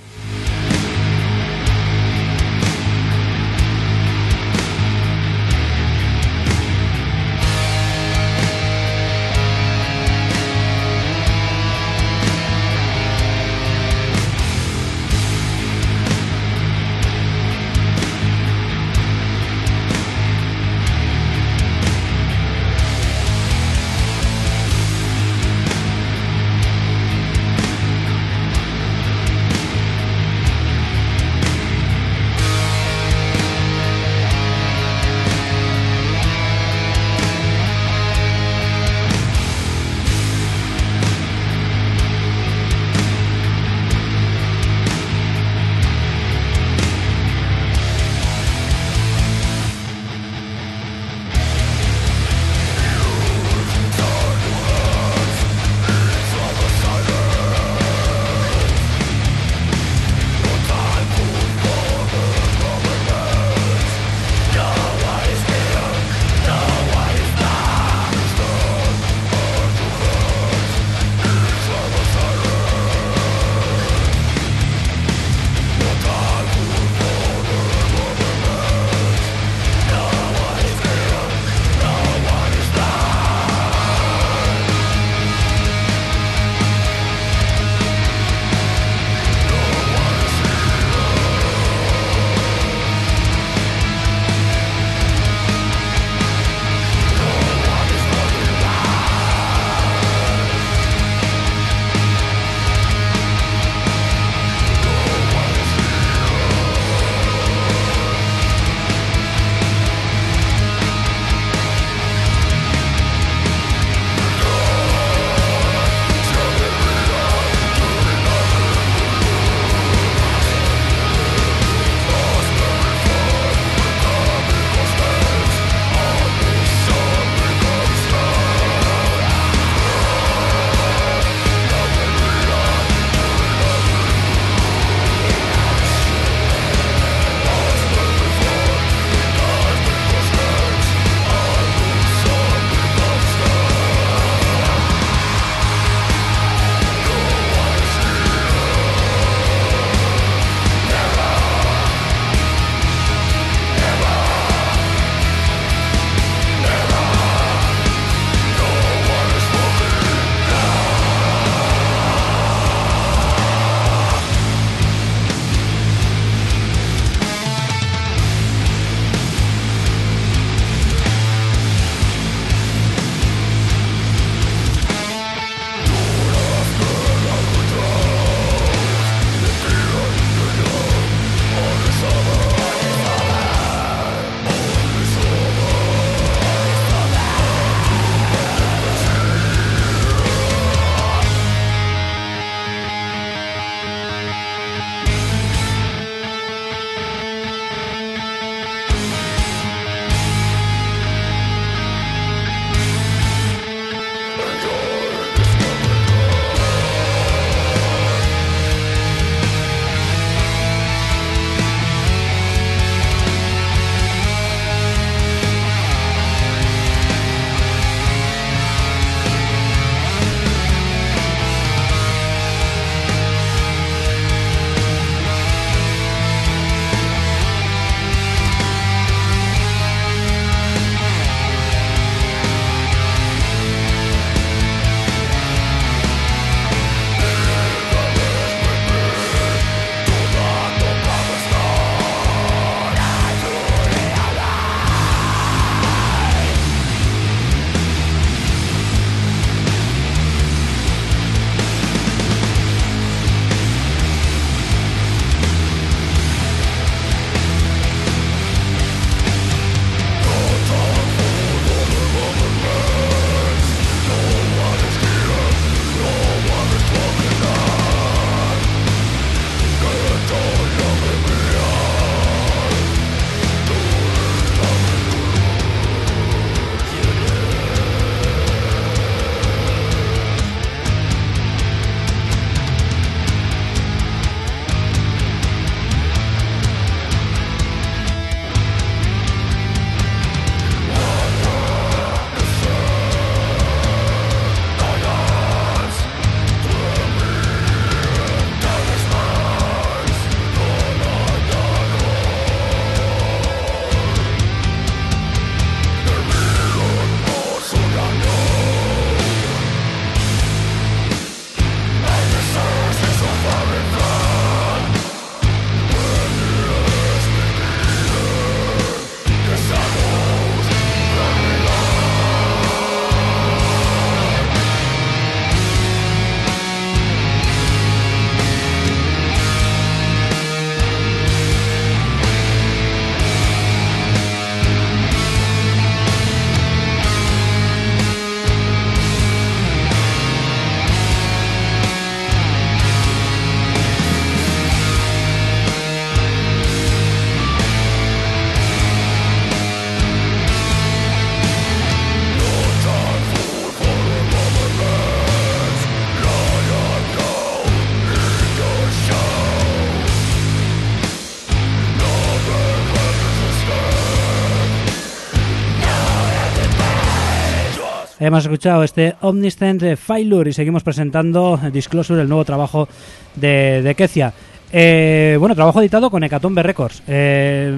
Hemos escuchado este Omniscient Failure y seguimos presentando Disclosure, el nuevo trabajo de, de Kecia. Eh, bueno, trabajo editado con Hecatombe Records, eh,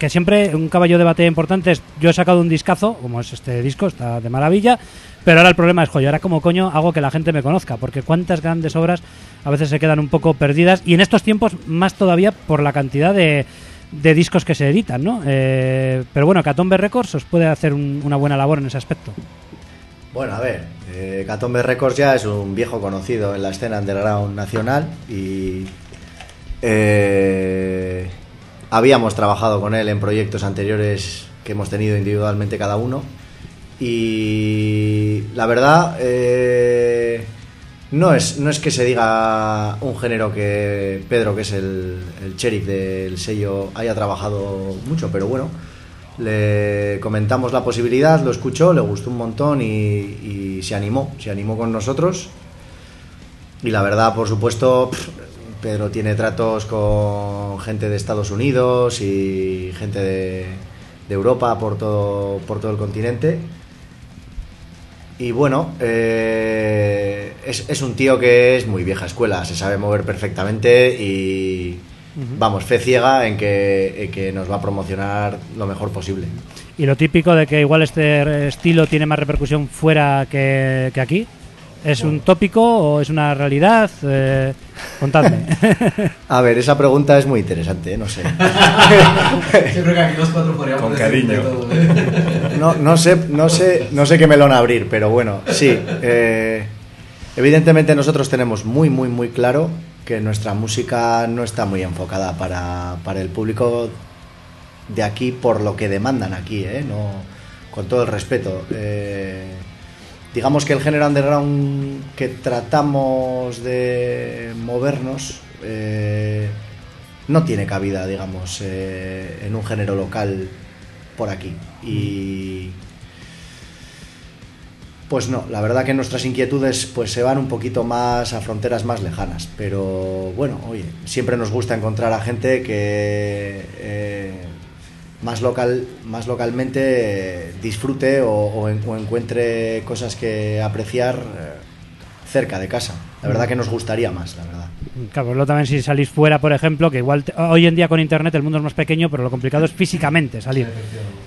que siempre un caballo de batalla importante es, yo he sacado un discazo, como es este disco, está de maravilla, pero ahora el problema es, joder, ahora como coño hago que la gente me conozca, porque cuántas grandes obras a veces se quedan un poco perdidas, y en estos tiempos más todavía por la cantidad de, discos que se editan, ¿no? Eh, pero bueno, Hecatombe Records os puede hacer un- una buena labor en ese aspecto. Bueno, a ver, eh, Catombe Records ya es un viejo conocido en la escena underground nacional y eh, habíamos trabajado con él en proyectos anteriores que hemos tenido individualmente cada uno. Y la verdad eh, no es, no es que se diga un género que Pedro, que es el, el sheriff del sello, haya trabajado mucho, pero bueno, le comentamos la posibilidad, lo escuchó, le gustó un montón y, se animó, se animó con nosotros. Y la verdad, por supuesto, Pedro tiene tratos con gente de Estados Unidos y gente de, de Europa por todo, por todo el continente. Y bueno, eh, es, es un tío que es muy vieja escuela, se sabe mover perfectamente y vamos, fe ciega en que, en que nos va a promocionar lo mejor posible. Y lo típico de que igual este estilo tiene más repercusión fuera que, que aquí, ¿es un tópico o es una realidad? Eh, contadme. A ver, esa pregunta es muy interesante, ¿eh? no sé. Siempre que aquí los cuatro podríamos Con cariño. todo, ¿eh? No, no sé, no sé, no sé qué melón abrir, pero bueno, sí. eh, evidentemente nosotros tenemos muy, muy, muy claro que nuestra música no está muy enfocada para, para el público de aquí por lo que demandan aquí, ¿eh? No, con todo el respeto. Eh, digamos que el género underground que tratamos de movernos eh, no tiene cabida, digamos, en un género local por aquí. Y pues no, la verdad que nuestras inquietudes pues se van un poquito más a fronteras más lejanas, pero bueno, oye, siempre nos gusta encontrar a gente que eh, más local, más localmente disfrute o encuentre cosas que apreciar eh, cerca de casa. La verdad que nos gustaría más, la verdad. Claro, pues luego también si salís fuera, por ejemplo, que igual te- hoy en día con internet el mundo es más pequeño, pero lo complicado es físicamente salir.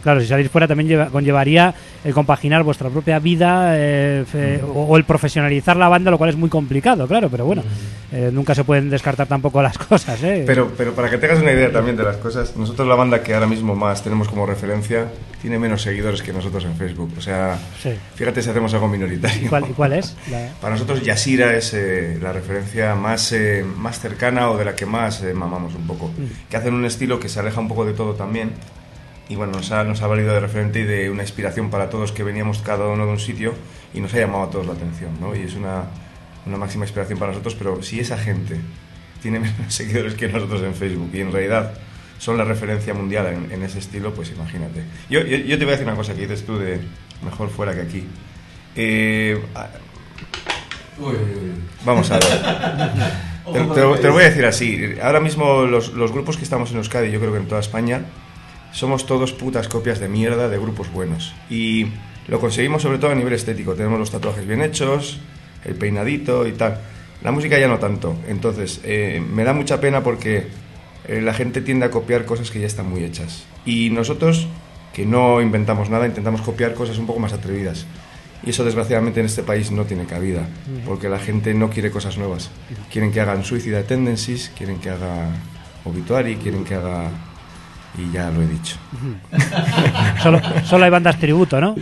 Claro, si salís fuera también lleva- conllevaría el compaginar vuestra propia vida eh, fe- o, o el profesionalizar la banda, lo cual es muy complicado, claro, pero bueno, eh, nunca se pueden descartar tampoco las cosas, ¿eh? Pero, pero para que tengas una idea también de las cosas, nosotros la banda que ahora mismo más tenemos como referencia tiene menos seguidores que nosotros en Facebook. O sea, Sí. fíjate si hacemos algo minoritario. ¿Y cuál, y cuál es? La- Para nosotros Yasira es eh, la referencia más, eh, más cercana o de la que más eh, mamamos un poco. Que hacen un estilo que se aleja un poco de todo también. Y bueno, nos ha, nos ha valido de referente y de una inspiración para todos que veníamos cada uno de un sitio y nos ha llamado a todos la atención. ¿no? Y es una, una máxima inspiración para nosotros, pero si esa gente tiene menos seguidores que nosotros en Facebook y en realidad son la referencia mundial en, en ese estilo, pues imagínate. Yo, yo, yo te voy a decir una cosa que dices tú de mejor fuera que aquí. Eh. Vamos a ver. Te, te lo- te lo voy a decir así. Ahora mismo los, los grupos que estamos en Euskadi, yo creo que en toda España, somos todos putas copias de mierda de grupos buenos. Y lo conseguimos sobre todo a nivel estético. Tenemos los tatuajes bien hechos, el peinadito y tal. La música ya no tanto. Entonces, eh, me da mucha pena porque eh, la gente tiende a copiar cosas que ya están muy hechas. Y nosotros, que no inventamos nada, intentamos copiar cosas un poco más atrevidas. Y eso desgraciadamente en este país no tiene cabida, porque la gente no quiere cosas nuevas. Quieren que hagan Suicide Tendencies, quieren que haga Obituary, quieren que haga... Y ya lo he dicho. solo, solo hay bandas tributo, ¿no?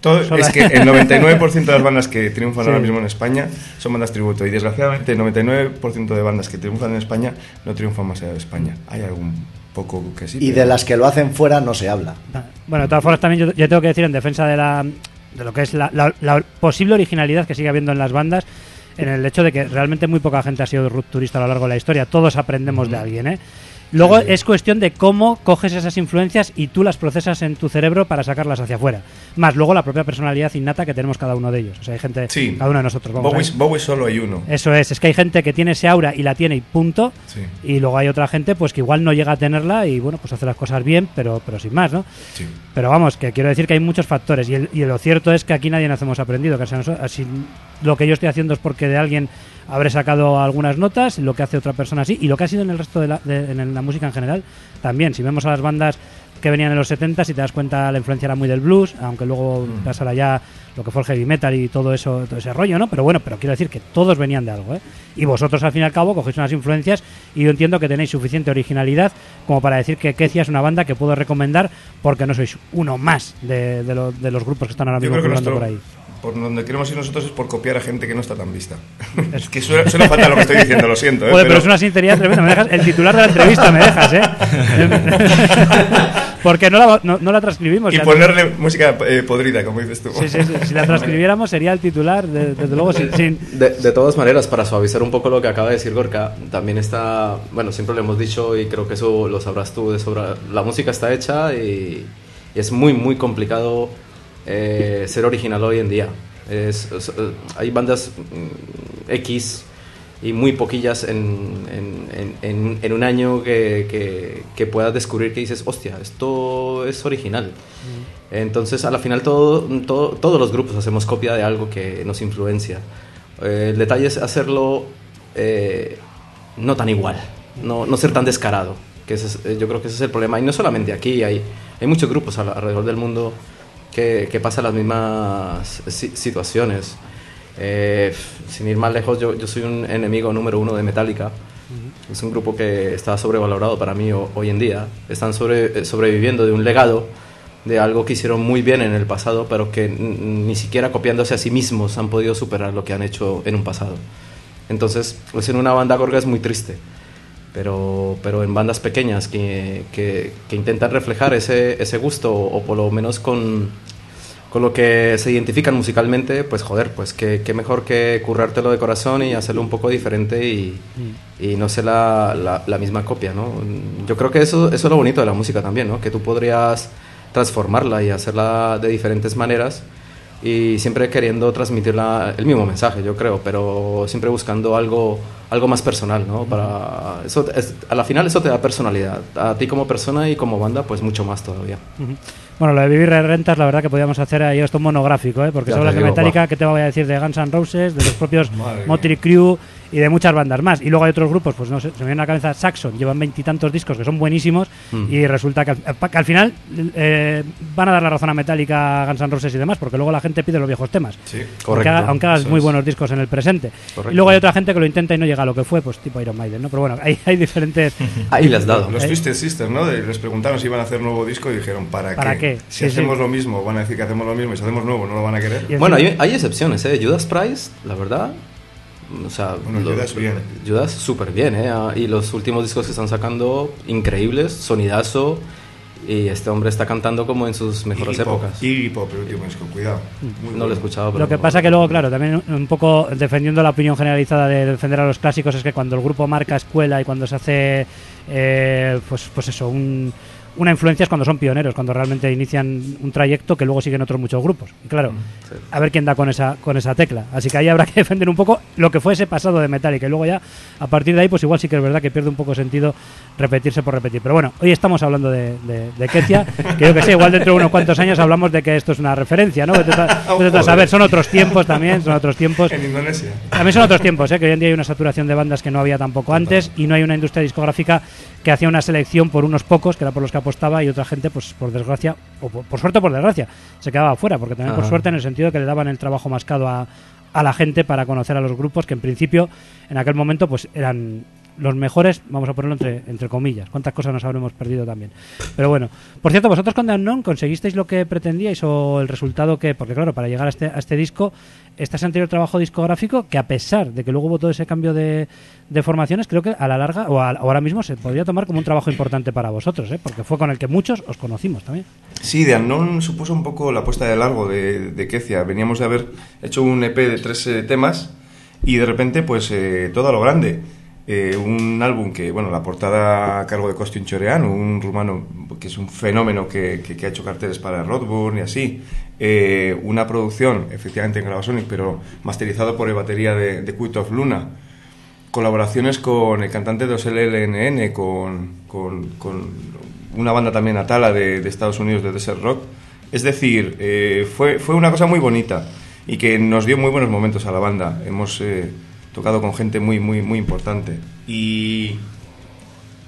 Todo- es que el 99% de las bandas que triunfan Sí. ahora mismo en España son bandas tributo. Y desgraciadamente el 99% de bandas que triunfan en España no triunfan más allá de España. Hay algún poco que sí. Y pero- de las que lo hacen fuera no se habla. Bueno, de todas formas también yo, yo tengo que decir en defensa de la de lo que es la, la- la posible originalidad que sigue habiendo en las bandas, en el hecho de que realmente muy poca gente ha sido rupturista a lo largo de la historia. Todos aprendemos de alguien, ¿eh? Luego es cuestión de cómo coges esas influencias y tú las procesas en tu cerebro para sacarlas hacia afuera. Más luego la propia personalidad innata que tenemos cada uno de ellos. O sea, hay gente, Sí. cada uno de nosotros. vamos, Bowie, hay- Bowie solo hay uno. Eso es, es que hay gente que tiene ese aura y la tiene y punto. Sí. Y luego hay otra gente pues que igual no llega a tenerla y bueno, pues hace las cosas bien, pero, pero sin más, ¿no? Sí. Pero vamos, que quiero decir que hay muchos factores y, el- y lo cierto es que aquí nadie nos hemos aprendido. Que si lo que yo estoy haciendo es porque de alguien habré sacado algunas notas, lo que hace otra persona sí, y lo que ha sido en el resto de la, de- en la música en general también. Si vemos a las bandas que venían en los 70, si te das cuenta, la influencia era muy del blues, aunque luego pasara ya lo que fue el heavy metal y todo eso, todo ese rollo, ¿no? Pero bueno, pero quiero decir que todos venían de algo, ¿eh? Y vosotros al fin y al cabo cogéis unas influencias y yo entiendo que tenéis suficiente originalidad como para decir que Kecia es una banda que puedo recomendar porque no sois uno más de, de lo- de los grupos que están ahora mismo nuestro, por ahí. Por donde queremos ir nosotros es por copiar a gente que no está tan vista. es que suena, suena fatal lo que estoy diciendo, lo siento. ¿eh? Joder, pero es una sinceridad tremenda. Me dejas, el titular de la entrevista me dejas, ¿eh? Porque no la, no, no la transcribimos. Y ya- ponerle música eh, podrida, como dices tú. Sí, sí, sí, Si la transcribiéramos sería el titular, de- desde luego, sin, sin- De, de todas maneras, para suavizar un poco lo que acaba de decir Gorka, también está, bueno, siempre lo hemos dicho y creo que eso lo sabrás tú de sobra, la música está hecha y, y es muy, muy complicado eh, ser original hoy en día. Es- es- hay bandas mm, X y muy poquillas en, en, en- un año que, que, que puedas descubrir que dices, hostia, esto es original. Entonces, a la final, todo, todo- todos los grupos hacemos copia de algo que nos influencia. Eh, el detalle es hacerlo eh, no tan igual, no, no ser tan descarado. Que ese es- yo creo que ese es el problema. Y no solamente aquí, hay, hay muchos grupos al- alrededor del mundo que, que pasan las mismas si- situaciones. Eh, sin ir más lejos, yo, yo soy un enemigo número uno de Metallica. Es un grupo que está sobrevalorado para mí ho- hoy en día. Están sobre, eh, sobreviviendo de un legado, de algo que hicieron muy bien en el pasado, pero que ni siquiera copiándose a sí mismos han podido superar lo que han hecho en un pasado. Entonces, pues en una banda gorga es muy triste. Pero, pero en bandas pequeñas que, que, que intentan reflejar ese, ese gusto, o por lo menos con, con lo que se identifican musicalmente, pues joder, pues qué, qué mejor que currártelo de corazón y hacerlo un poco diferente y, y no ser la, la, la misma copia, ¿no? Yo creo que eso, eso es lo bonito de la música también, ¿no? Que tú podrías transformarla y hacerla de diferentes maneras y siempre queriendo transmitir la- el mismo mensaje, yo creo, pero siempre buscando algo, algo más personal, ¿no? Para eso, es- a la final eso te da personalidad, a ti como persona y como banda, pues mucho más todavía. Bueno, lo de vivir de rentas, la verdad que podíamos hacer ahí esto un monográfico, ¿eh? porque hablas te de Metallica, guau. ¿qué te voy a decir de Guns N' Roses, de los propios Motley Crue y de muchas bandas más? Y luego hay otros grupos, pues no sé, se me viene a la cabeza Saxon, llevan veintitantos discos que son buenísimos Mm. y resulta que al, que al final eh, van a dar la razón a Metallica, Guns N' Roses y demás, porque luego la gente pide los viejos temas. Sí. Aunque, Correcto. haga- aunque hagas muy buenos discos en el presente. Correcto. Y luego hay otra gente que lo intenta y no llega a lo que fue, pues tipo Iron Maiden, ¿no? Pero bueno, hay, hay diferentes... Ahí le has dado. Los Eh. Twisted Sisters, ¿no? De- les preguntaron si iban a hacer nuevo disco y dijeron, ¿para, ¿Para qué? Si Sí, hacemos sí. lo mismo, van a decir que hacemos lo mismo y si hacemos nuevo, no lo van a querer. Bueno, hay, hay excepciones, ¿eh? Judas Price, la verdad. O sea, Bueno, Judas bien. Judas súper bien, ¿eh? Ah, Y los últimos discos que están sacando, increíbles, sonidazo. Y este hombre está cantando como en sus mejores Iggy Pop, épocas. Iggy Pop, el último disco, cuidado. Muy No lo he escuchado, pero. Lo que pasa que luego, claro, también un poco defendiendo la opinión generalizada de defender a los clásicos es que cuando el grupo marca escuela y cuando se hace, eh, pues, pues eso, un- una influencia es cuando son pioneros, cuando realmente inician un trayecto que luego siguen otros muchos grupos. Y claro, sí. a ver quién da con esa, con esa tecla. Así que ahí habrá que defender un poco lo que fue ese pasado de Metallica. Y luego ya, a partir de ahí, pues igual sí que es verdad que pierde un poco sentido repetirse por repetir. Pero bueno, hoy estamos hablando de, de, de Kecia, que yo que sé, igual dentro de unos cuantos años hablamos de que esto es una referencia, ¿no? A- saber, son otros tiempos también, son otros tiempos. En Indonesia. También son otros tiempos, ¿eh? que hoy en día hay una saturación de bandas que no había tampoco antes y no hay una industria discográfica que hacía una selección por unos pocos, que era por los que apostaba, y otra gente, pues por desgracia, o por, por suerte o por desgracia, se quedaba fuera, porque también por suerte en el sentido que le daban el trabajo mascado a, a la gente para conocer a los grupos que en principio en aquel momento pues eran los mejores, vamos a ponerlo entre, entre comillas. ¿Cuántas cosas nos habremos perdido también? Pero bueno, por cierto, vosotros con The Unknown conseguisteis lo que pretendíais o el resultado que, porque claro, para llegar a este, a este disco, este es anterior trabajo discográfico que a pesar de que luego hubo todo ese cambio de, de formaciones, creo que a la larga o a- ahora mismo se podría tomar como un trabajo importante para vosotros, ¿eh? porque fue con el que muchos os conocimos también. Sí, de Unknown supuso un poco la puesta de largo de, de Kecia. Veníamos de haber hecho un EP de tres eh, temas y de repente, pues eh, todo a lo grande. Eh, un álbum que, bueno, la portada a cargo de Costin Chorean, un rumano que es un fenómeno que, que- ha hecho carteles para Rodburn y así. Eh, una producción, efectivamente en Gravasonic, pero masterizado por el batería de, de Cult of Luna. Colaboraciones con el cantante de LNN, con, con, con una banda también Atala de, Estados Unidos, de Desert Rock. Es decir, eh, fue, fue una cosa muy bonita y que nos dio muy buenos momentos a la banda. Hemos tocado con gente muy, muy, muy importante. Y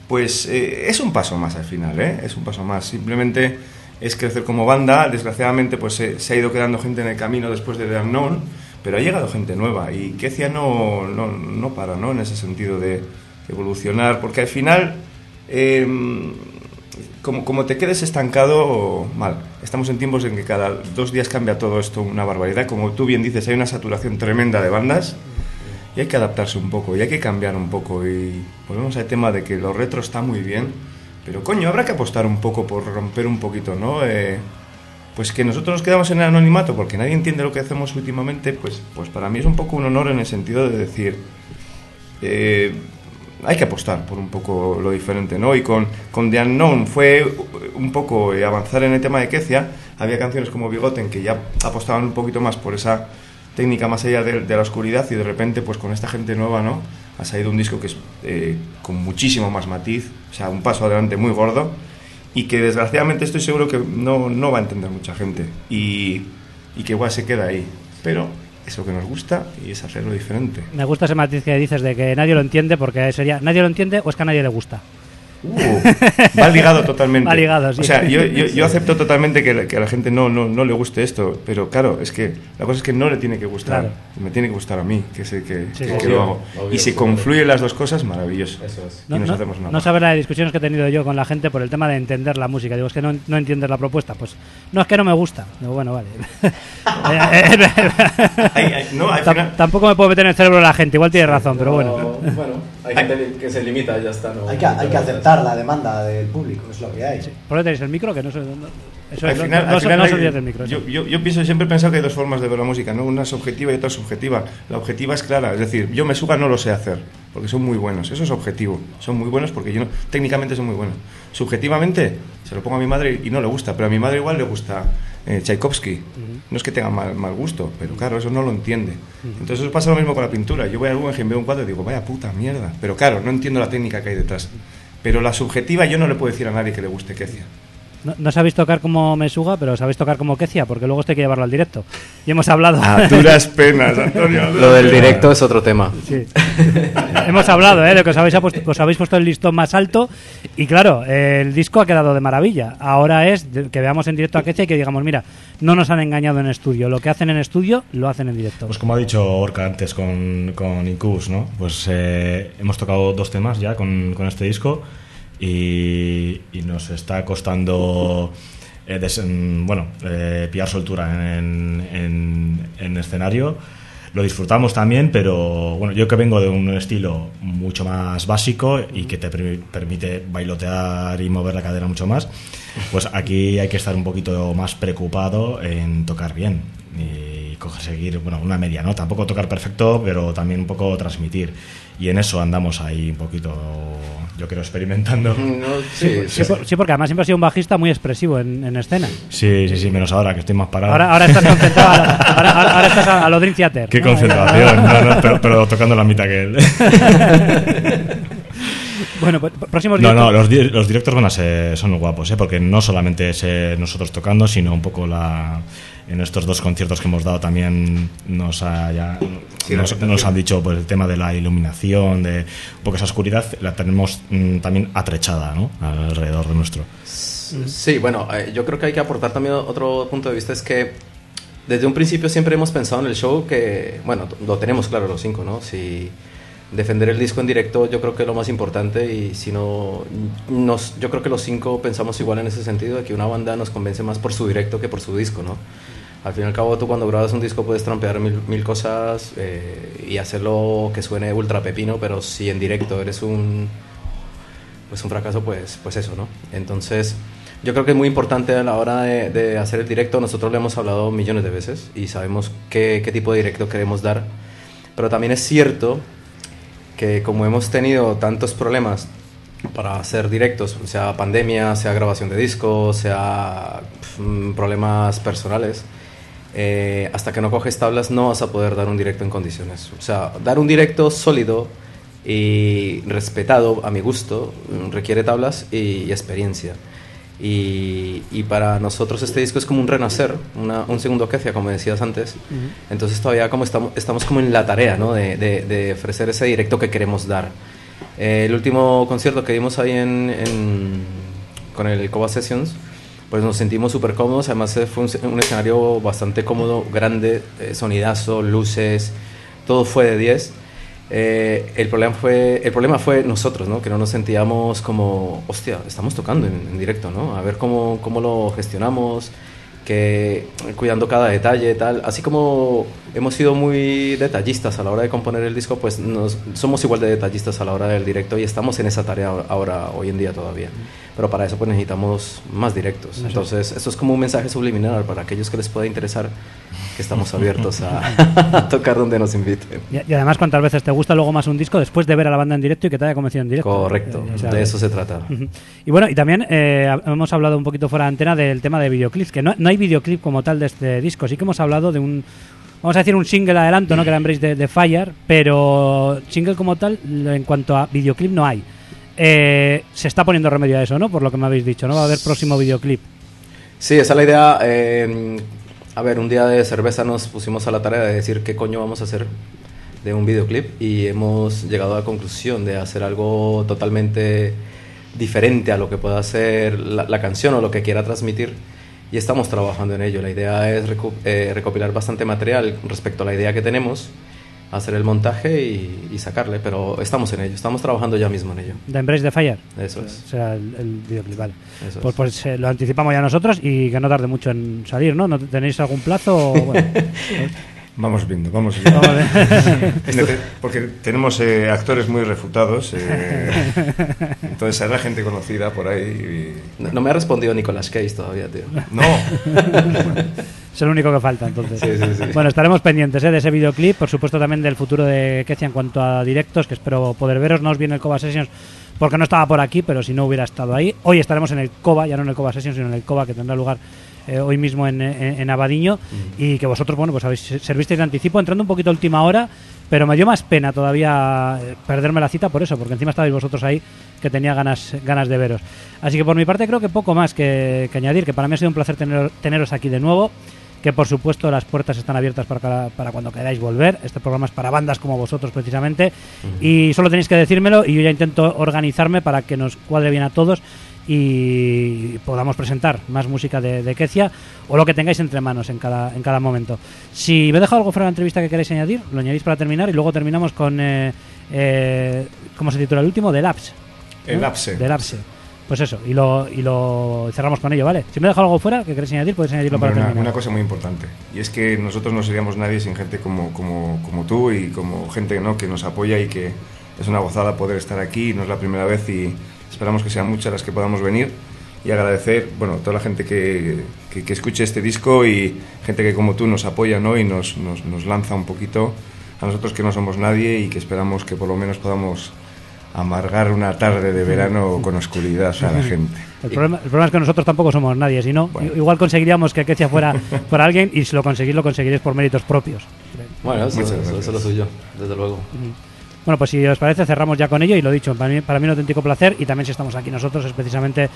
pues eh, es un paso más al final, ¿eh? Es un paso más. Simplemente es crecer como banda. Desgraciadamente, pues se, se ha ido quedando gente en el camino después de The Unknown, pero ha llegado gente nueva y Kecia no, no, no para, ¿no? En ese sentido de evolucionar, porque al final, eh, como, como te quedes estancado, mal. Estamos en tiempos en que cada dos días cambia todo esto una barbaridad. Como tú bien dices, hay una saturación tremenda de bandas y hay que adaptarse un poco y hay que cambiar un poco y volvemos al tema de que lo retro está muy bien pero coño habrá que apostar un poco por romper un poquito no Eh, pues que nosotros nos quedamos en el anonimato porque nadie entiende lo que hacemos últimamente pues pues para mí es un poco un honor en el sentido de decir eh, hay que apostar por un poco lo diferente, ¿no? Y con, con The Unknown fue un poco eh, avanzar en el tema de Kecia. Había canciones como Bigoten que ya apostaban un poquito más por esa técnica más allá de, la oscuridad y de repente, pues con esta gente nueva, ¿no? Ha salido un disco que es eh, con muchísimo más matiz, o sea, un paso adelante muy gordo y que desgraciadamente estoy seguro que no, no va a entender mucha gente y, y que igual se queda ahí. Pero es lo que nos gusta y es hacerlo diferente. Me gusta ese matiz que dices de que nadie lo entiende porque sería nadie lo entiende o es que a nadie le gusta. Uh, va ligado totalmente. Va ligado, sí. O sea, yo, yo, yo acepto totalmente que, la- que a la gente no, no, no le guste esto, pero claro, es que la cosa es que no le tiene que gustar. Claro. Me tiene que gustar a mí, que sé que, Sí, que- sí, que sí. lo hago. Obvio, y si confluyen las dos cosas, maravilloso. Eso es. No, y nos no- hacemos una no sabes las discusiones que he tenido yo con la gente por el tema de entender la música. Digo, es que no, no entiendes la propuesta. Pues no, es que no me gusta. Digo, bueno, vale. Ay, ay, no, final- Tampoco me puedo meter en el cerebro de la gente. Igual tiene razón, pero bueno. bueno, hay gente que se limita ya está. No, Hay que, hay que aceptar la demanda del público, es lo que hay. ¿Por qué tenéis el micro? Que no, no- eso al final, no, no, final no hay- del micro. yo, eso. yo, yo pienso, siempre he pensado que hay dos formas de ver la música, ¿no? Una es objetiva y otra es subjetiva. La objetiva es clara, es decir, yo me suba no lo sé hacer, porque son muy buenos. Eso es objetivo. Son muy buenos porque yo no- técnicamente son muy buenos. Subjetivamente, se lo pongo a mi madre y no le gusta, pero a mi madre igual le gusta eh, Tchaikovsky. No es que tenga mal, mal gusto, pero claro, eso no lo entiende. Entonces eso pasa lo mismo con la pintura. Yo voy al Guggenheim, veo un cuadro y digo, vaya puta mierda. Pero claro, no entiendo la técnica que hay detrás. Pero la subjetiva yo no le puedo decir a nadie que le guste Kecia. No, no sabéis tocar como Mesuga, pero sabéis tocar como Kecia, porque luego esto hay que llevarlo al directo. Y hemos hablado. A duras penas, Antonio. Lo del directo es otro tema. Sí. Hemos hablado ¿eh? de que os habéis, apuesto- que os habéis puesto el listón más alto y claro, el disco ha quedado de maravilla. Ahora es que veamos en directo a Kecia y que digamos, mira, no nos han engañado en estudio. Lo que hacen en estudio, lo hacen en directo. Pues como ha dicho Orca antes con, con Incubus, ¿no? Pues eh, hemos tocado dos temas ya con, con este disco y, nos está costando eh, mm, bueno, eh, pillar soltura en, en, en escenario. Lo disfrutamos también, pero bueno, yo que vengo de un estilo mucho más básico y que te per- permite bailotear y mover la cadera mucho más, pues aquí hay que estar un poquito más preocupado en tocar bien y conseguir bueno, una media, ¿no? Tampoco tocar perfecto, pero también un poco transmitir. Y en eso andamos ahí un poquito, yo creo, experimentando. sí, Sí, por- sí, porque además siempre ha sido un bajista muy expresivo en, en escena. Sí, sí, sí, menos ahora que estoy más parado. Ahora, ahora estás concentrado, a la- ahora, ahora- estás a, a lo Dream Theater. Qué ¿no? concentración, no, no, pero, pero tocando la mitad que él. Bueno, pues, próximos No, directos. no, los, di- los directos van a ser, son guapos, ¿eh? porque no solamente es eh, nosotros tocando, sino un poco la en estos dos conciertos que hemos dado también nos, ha- ya- Sí, la nos, presentación. nos han dicho pues, el tema de la iluminación, de un poco esa oscuridad, la tenemos mm, también atrechada ¿no? alrededor de nuestro. Sí, bueno, eh, yo creo que hay que aportar también otro punto de vista, es que desde un principio siempre hemos pensado en el show que, bueno, lo tenemos claro los cinco, ¿no? Si defender el disco en directo yo creo que es lo más importante y si no, nos, yo creo que los cinco pensamos igual en ese sentido, de que una banda nos convence más por su directo que por su disco, ¿no? Al fin y al cabo tú cuando grabas un disco puedes trampear mil, mil cosas eh, y hacerlo que suene ultra pepino, pero si en directo eres un pues un fracaso, pues, pues eso, ¿no? Entonces, yo creo que es muy importante a la hora de, de hacer el directo. Nosotros le hemos hablado millones de veces y sabemos qué, qué tipo de directo queremos dar. Pero también es cierto que como hemos tenido tantos problemas para hacer directos, sea pandemia, sea grabación de discos, sea mm, problemas personales, eh, hasta que no coges tablas no vas a poder dar un directo en condiciones. O sea, dar un directo sólido y respetado a mi gusto mm, requiere tablas y experiencia. Y, y para nosotros este disco es como un renacer, una- un segundo Kecia, como decías antes. Entonces todavía como estamos, estamos como en la tarea ¿no? de, de- de ofrecer ese directo que queremos dar. Eh, el último concierto que dimos ahí en, en- con el Coba Sessions, pues nos sentimos súper cómodos. Además eh, fue un, un escenario bastante cómodo, grande, eh, sonidazo, luces, todo fue de 10. Eh, el, problema fue, el problema fue nosotros, ¿no? que no nos sentíamos como, hostia, estamos tocando en, en directo, ¿no? a ver cómo, cómo lo gestionamos, que cuidando cada detalle, tal. Así como hemos sido muy detallistas a la hora de componer el disco, pues nos, somos igual de detallistas a la hora del directo y estamos en esa tarea ahora, hoy en día todavía. Pero para eso pues necesitamos más directos. Entonces, esto es como un mensaje subliminal para aquellos que les pueda interesar, que estamos abiertos a, a tocar donde nos inviten. Y, y además, ¿cuántas veces te gusta luego más un disco después de ver a la banda en directo y que te haya convencido en directo? Correcto, Eh, o sea, de eso se trata. Y bueno, y también eh, hemos hablado un poquito fuera de antena del tema de videoclips, que no, no hay videoclip como tal de este disco, sí que hemos hablado de un, vamos a decir un single adelanto, ¿no? que era Embrace de, de Fire, pero single como tal, en cuanto a videoclip no hay. Eh, se está poniendo remedio a eso, ¿no? Por lo que me habéis dicho, ¿no? Va a haber próximo videoclip. Sí, esa es la idea. eh, a ver, un día de cerveza nos pusimos a la tarea de decir qué coño vamos a hacer de un videoclip y hemos llegado a la conclusión de hacer algo totalmente diferente a lo que pueda ser la, canción o lo que quiera transmitir y estamos trabajando en ello. La idea es eh, recopilar bastante material respecto a la idea que tenemos, hacer el montaje y, y sacarle, pero estamos en ello, estamos trabajando ya mismo en ello. De Embrace de Fire. Eso es. O sea, el, el videoclip, vale. Eso Pues, es. pues eh, lo anticipamos ya nosotros y que no tarde mucho en salir, ¿no? ¿No tenéis algún plazo? bueno, Vamos viendo, vamos viendo. vamos a ver. Nece- Porque tenemos eh, actores muy refutados, eh, entonces habrá gente conocida por ahí. No, no me ha respondido Nicolas Cage todavía, tío. y- No, Es el único que falta, entonces. Sí, sí, sí. Bueno, estaremos pendientes ¿eh? de ese videoclip, por supuesto también del futuro de Kecia en cuanto a directos, que espero poder veros. No os viene el Coba Sessions porque no estaba por aquí, pero si no hubiera estado ahí. Hoy estaremos en el Coba, ya no en el Coba Sessions, sino en el Coba, que tendrá lugar eh, hoy mismo en, en- en Abadiño. Y que vosotros, bueno, pues habéis servisteis de anticipo, entrando un poquito a última hora, pero me dio más pena todavía eh, perderme la cita por eso, porque encima estabais vosotros ahí, que tenía ganas, ganas de veros. Así que por mi parte creo que poco más que, que añadir, que para mí ha sido un placer tener- teneros aquí de nuevo que por supuesto las puertas están abiertas para, para cuando queráis volver. Este programa es para bandas como vosotros precisamente y solo tenéis que decírmelo y yo ya intento organizarme para que nos cuadre bien a todos y podamos presentar más música de, de Kecia o lo que tengáis entre manos en cada, en cada momento. Si me he dejado algo fuera de la entrevista que queréis añadir, lo añadís para terminar y luego terminamos con, eh, eh, ¿cómo se titula el último? The Labs. el ¿no? lapse. The Labs. Pues eso, y lo, y lo cerramos con ello, ¿vale? Si me he dejado algo fuera que queréis añadir, podéis añadirlo Hombre, para una, terminar. una cosa muy importante, y es que nosotros no seríamos nadie sin gente como, como, como tú y como gente ¿no? que nos apoya y que es una gozada poder estar aquí, no es la primera vez y esperamos que sean muchas las que podamos venir y agradecer, bueno, toda la gente que, que, que escuche este disco y gente que como tú nos apoya ¿no? y nos, nos, nos lanza un poquito a nosotros que no somos nadie y que esperamos que por lo menos podamos amargar una tarde de verano con oscuridad a la gente. El problema, el problema es que nosotros tampoco somos nadie, si no, Bueno. igual conseguiríamos que Kecia fuera, fuera alguien y si lo conseguís, lo conseguiréis por méritos propios. Bueno, eso, eso- eso es lo suyo, desde luego. Bueno, pues si os parece, cerramos ya con ello y lo dicho, para mí, para mí un auténtico placer y también si estamos aquí nosotros es precisamente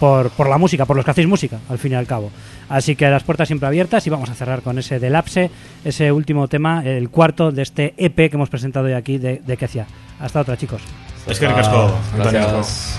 por, por la música, por los que hacéis música, al fin y al cabo. Así que las puertas siempre abiertas y vamos a cerrar con ese delapse, ese último tema, el cuarto de este EP que hemos presentado hoy aquí de, de Kecia. Hasta otra, chicos. Es que ricasco, Antonio. Gracias.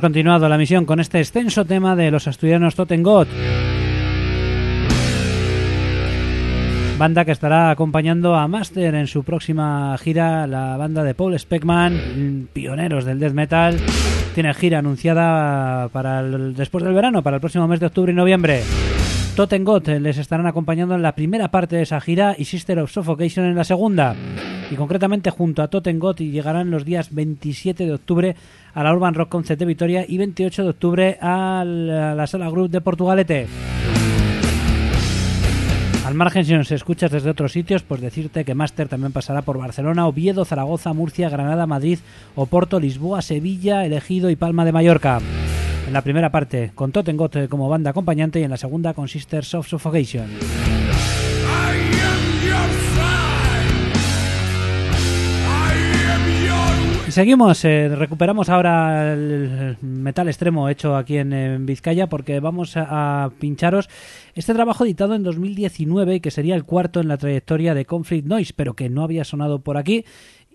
Continuado la misión con este extenso tema de los asturianos Totengot. Banda que estará acompañando a Master en su próxima gira, la banda de Paul Speckman, pioneros del death metal. Tiene gira anunciada para después del verano, para el próximo mes de octubre y noviembre. Totengot les estarán acompañando en la primera parte de esa gira y Sister of Suffocation en la segunda. Y concretamente junto a Totengot llegarán los días 27 de octubre a la Urban Rock Concert de Vitoria y 28 de octubre a la, Sala Group de Portugalete. Al margen, si nos escuchas desde otros sitios, pues decirte que Master también pasará por Barcelona, Oviedo, Zaragoza, Murcia, Granada, Madrid, Oporto, Lisboa, Sevilla, Elegido y Palma de Mallorca. En la primera parte con Totengot eh, como banda acompañante y en la segunda con Sisters of Suffocation. Seguimos, eh, recuperamos ahora el metal extremo hecho aquí en, Vizcaya porque vamos a, a pincharos este trabajo editado en 2019 y que sería el cuarto en la trayectoria de Conflict Noise, pero que no había sonado por aquí.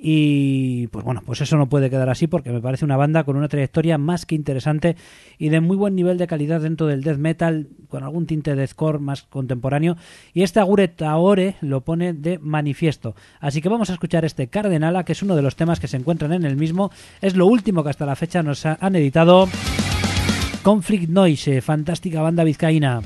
Y pues bueno, pues eso no puede quedar así porque me parece una banda con una trayectoria más que interesante y de muy buen nivel de calidad dentro del death metal, con algún tinte de deathcore más contemporáneo. Y este Agure Taore lo pone de manifiesto. Así que vamos a escuchar este Cardenala, que es uno de los temas que se encuentran en el mismo. Es lo último que hasta la fecha nos ha- han editado. Conflict Noise, fantástica banda vizcaína.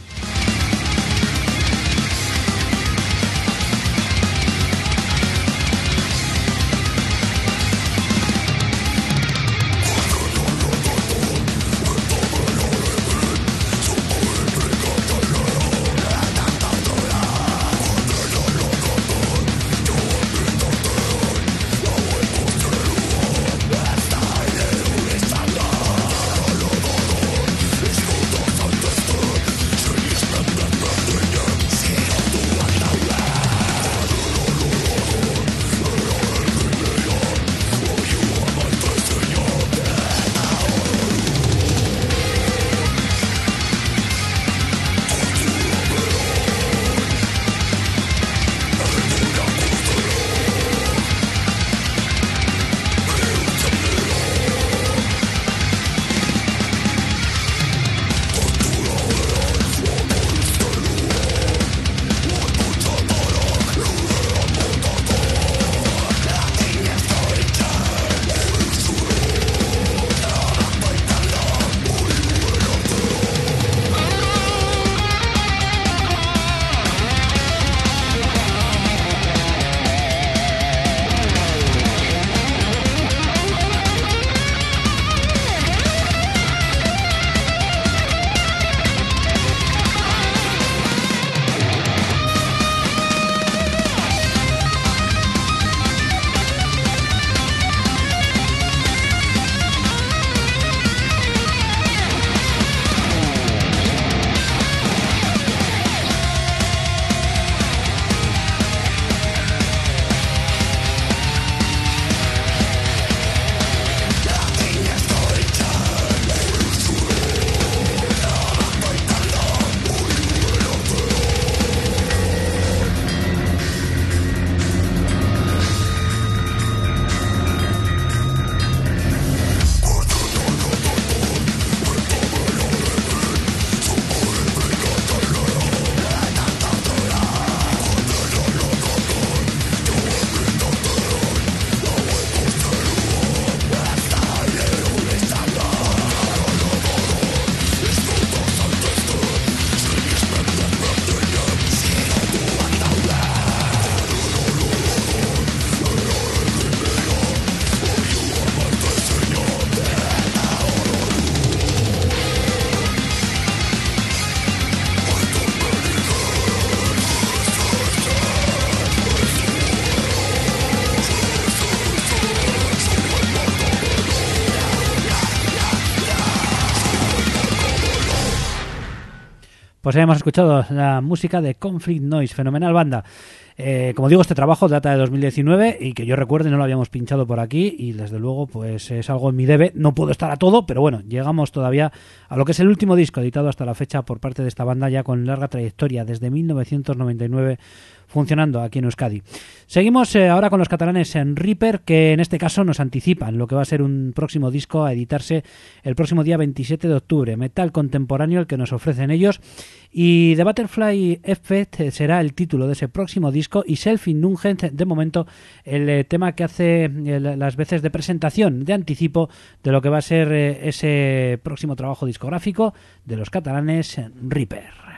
Pues hemos escuchado la música de Conflict Noise, fenomenal banda. Eh, como digo, este trabajo data de 2019 y que yo recuerde no lo habíamos pinchado por aquí y desde luego pues es algo en mi debe. No puedo estar a todo, pero bueno, llegamos todavía a lo que es el último disco editado hasta la fecha por parte de esta banda ya con larga trayectoria desde 1999 funcionando aquí en Euskadi. Seguimos eh, ahora con los catalanes en Reaper, que en este caso nos anticipan lo que va a ser un próximo disco a editarse el próximo día 27 de octubre. Metal contemporáneo el que nos ofrecen ellos. Y The Butterfly Effect eh, será el título de ese próximo disco y Self Indulgent, de momento, el eh, tema que hace las veces de presentación, de anticipo de lo que va a ser ese próximo trabajo discográfico de los catalanes Reaper.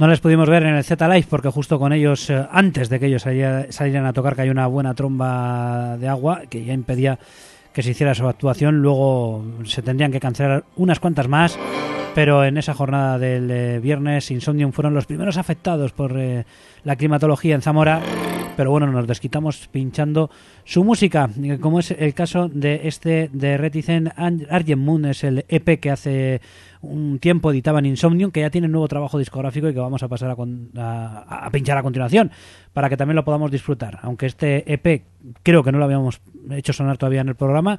No les pudimos ver en el Z Live porque justo con ellos, eh, antes de que ellos salieran a tocar, cayó una buena tromba de agua que ya impedía que se hiciera su actuación. Luego se tendrían que cancelar unas cuantas más, pero en esa jornada del eh, viernes Insomnium fueron los primeros afectados por eh, la climatología en Zamora. Pero bueno, nos desquitamos pinchando su música, como es el caso de este de Reticen Argent Moon, es el EP que hace un tiempo editaban Insomnium, que ya tiene un nuevo trabajo discográfico y que vamos a pasar a, a, pinchar a continuación, para que también lo podamos disfrutar. Aunque este EP creo que no lo habíamos hecho sonar todavía en el programa,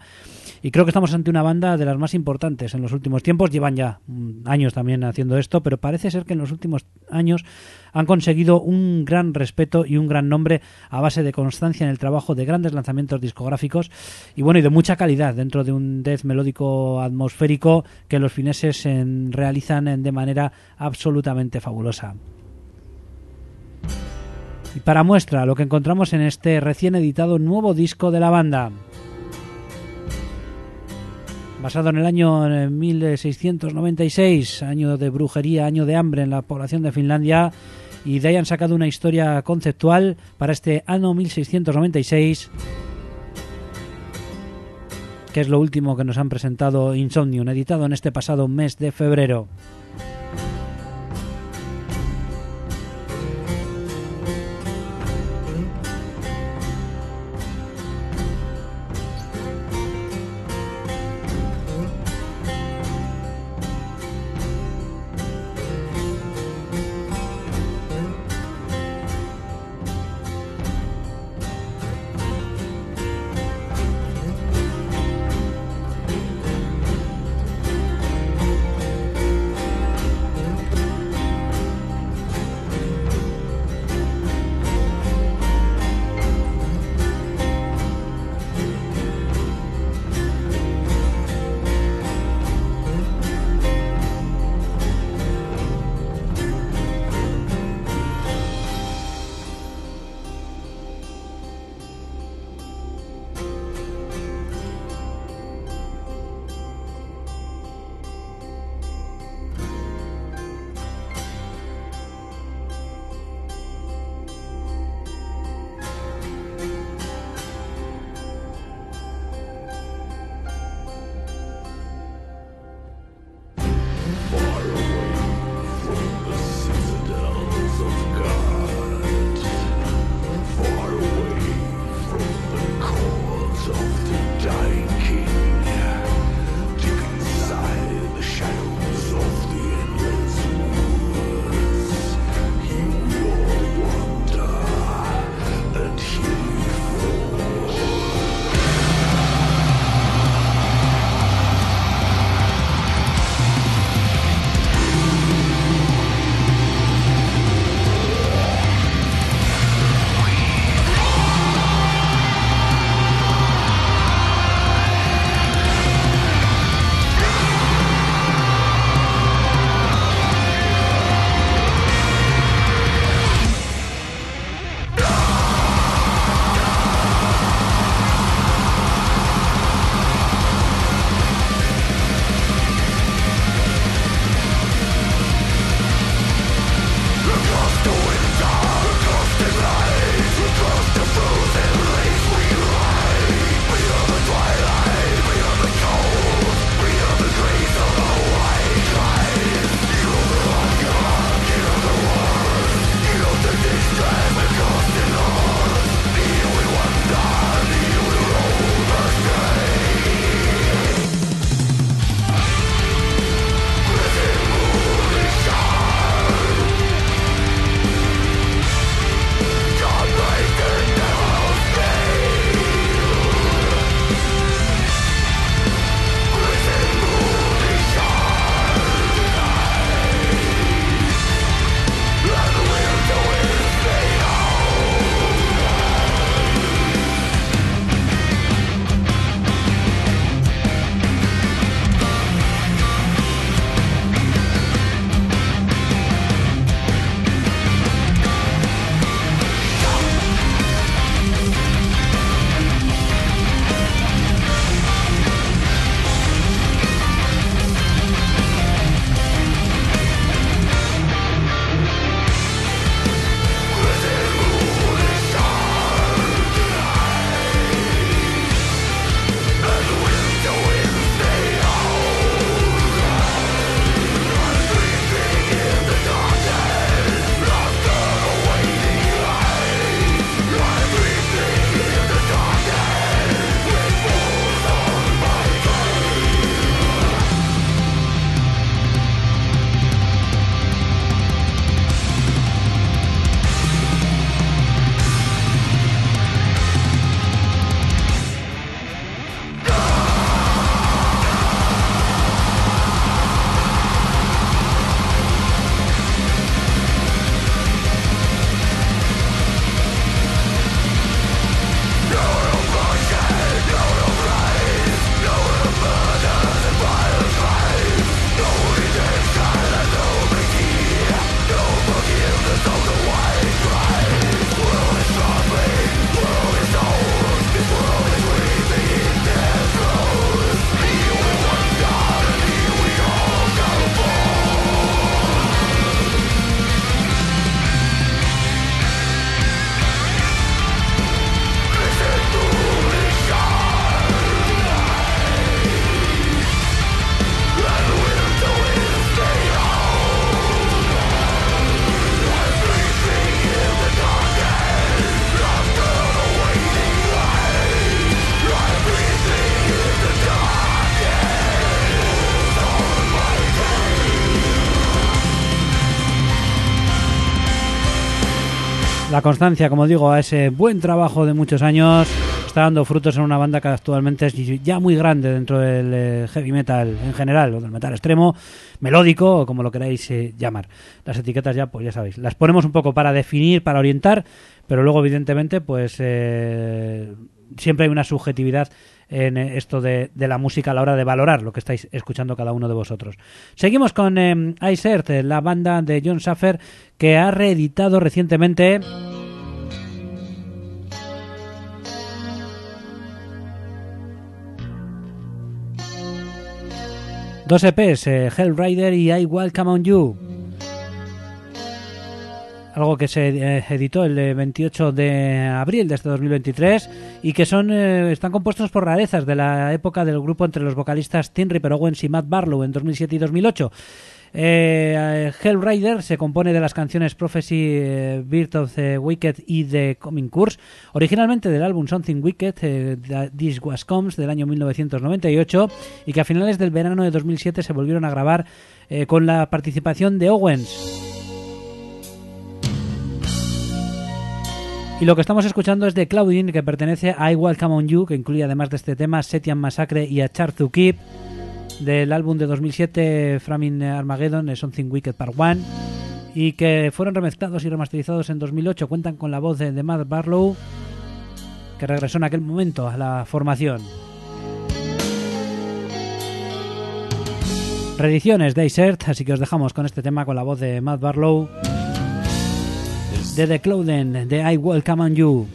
y creo que estamos ante una banda de las más importantes en los últimos tiempos. Llevan ya mm, años también haciendo esto, pero parece ser que en los últimos años han conseguido un gran respeto y un gran nombre a base de constancia en el trabajo de grandes lanzamientos discográficos y bueno y de mucha calidad dentro de un death melódico atmosférico que los fineses realizan de manera absolutamente fabulosa. Y para muestra lo que encontramos en este recién editado nuevo disco de la banda. Basado en el año 1696, año de brujería, año de hambre en la población de Finlandia, y de ahí han sacado una historia conceptual para este año 1696 que es lo último que nos han presentado Insomnium, editado en este pasado mes de febrero. Constancia, como digo, a ese buen trabajo de muchos años está dando frutos en una banda que actualmente es ya muy grande dentro del eh, heavy metal en general, o del metal extremo, melódico, o como lo queráis eh, llamar. Las etiquetas ya, pues ya sabéis, las ponemos un poco para definir, para orientar, pero luego evidentemente, pues eh, siempre hay una subjetividad en eh, esto de, de la música a la hora de valorar lo que estáis escuchando cada uno de vosotros. Seguimos con Earth, eh, la banda de John Schaffer que ha reeditado recientemente dos EPs, eh, Hellrider y I Welcome on You. Algo que se eh, editó el eh, 28 de abril de este 2023 y que son eh, están compuestos por rarezas de la época del grupo entre los vocalistas Tim Ripper Owens y Matt Barlow en 2007 y 2008. Eh, Hellrider se compone de las canciones Prophecy, eh, Birth of the Wicked y The Coming Curse, originalmente del álbum Something Wicked, eh, This Was Comes, del año 1998, y que a finales del verano de 2007 se volvieron a grabar con la participación de Owens. Y lo que estamos escuchando es de Claudine, que pertenece a I Welcome on You, que incluye además de este tema Setian Massacre y a Char to Keep, del álbum de 2007 Framing Armageddon, Something Wicked Part 1, y que fueron remezclados y remasterizados en 2008. Cuentan con la voz de, Matt Barlow, que regresó en aquel momento a la formación. Reediciones de Isert, así que os dejamos con este tema con la voz de Matt Barlow de The Clothing, de I Welcome on You.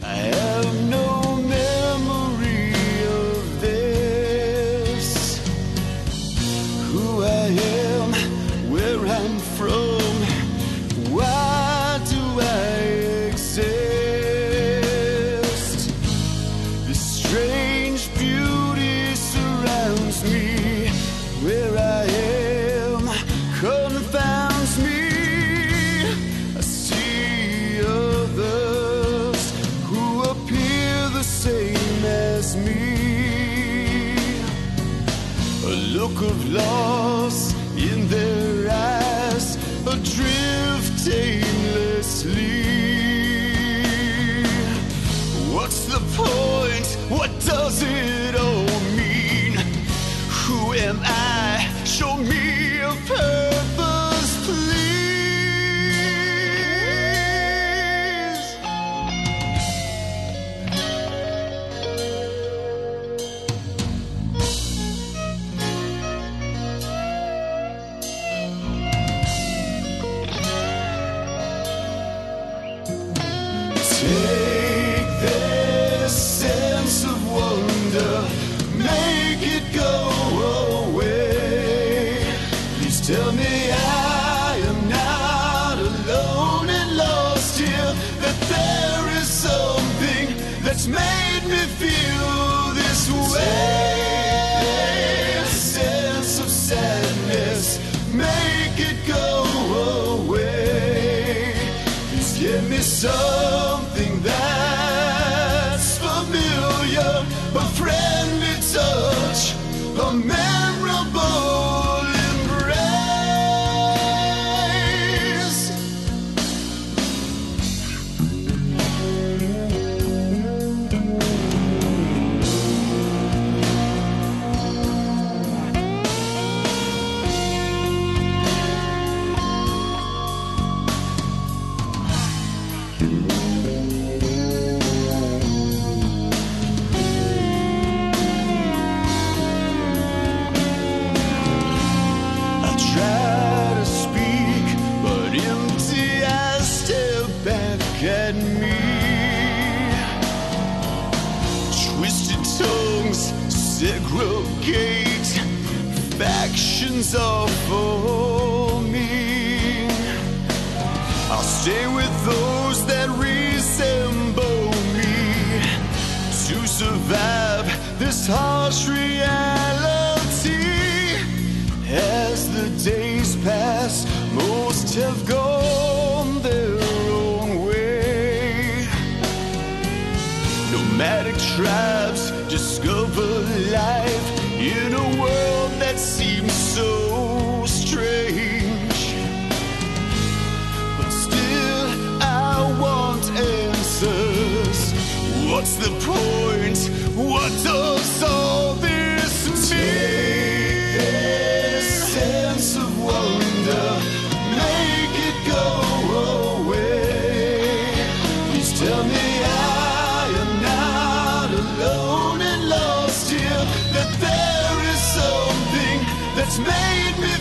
try. That's made me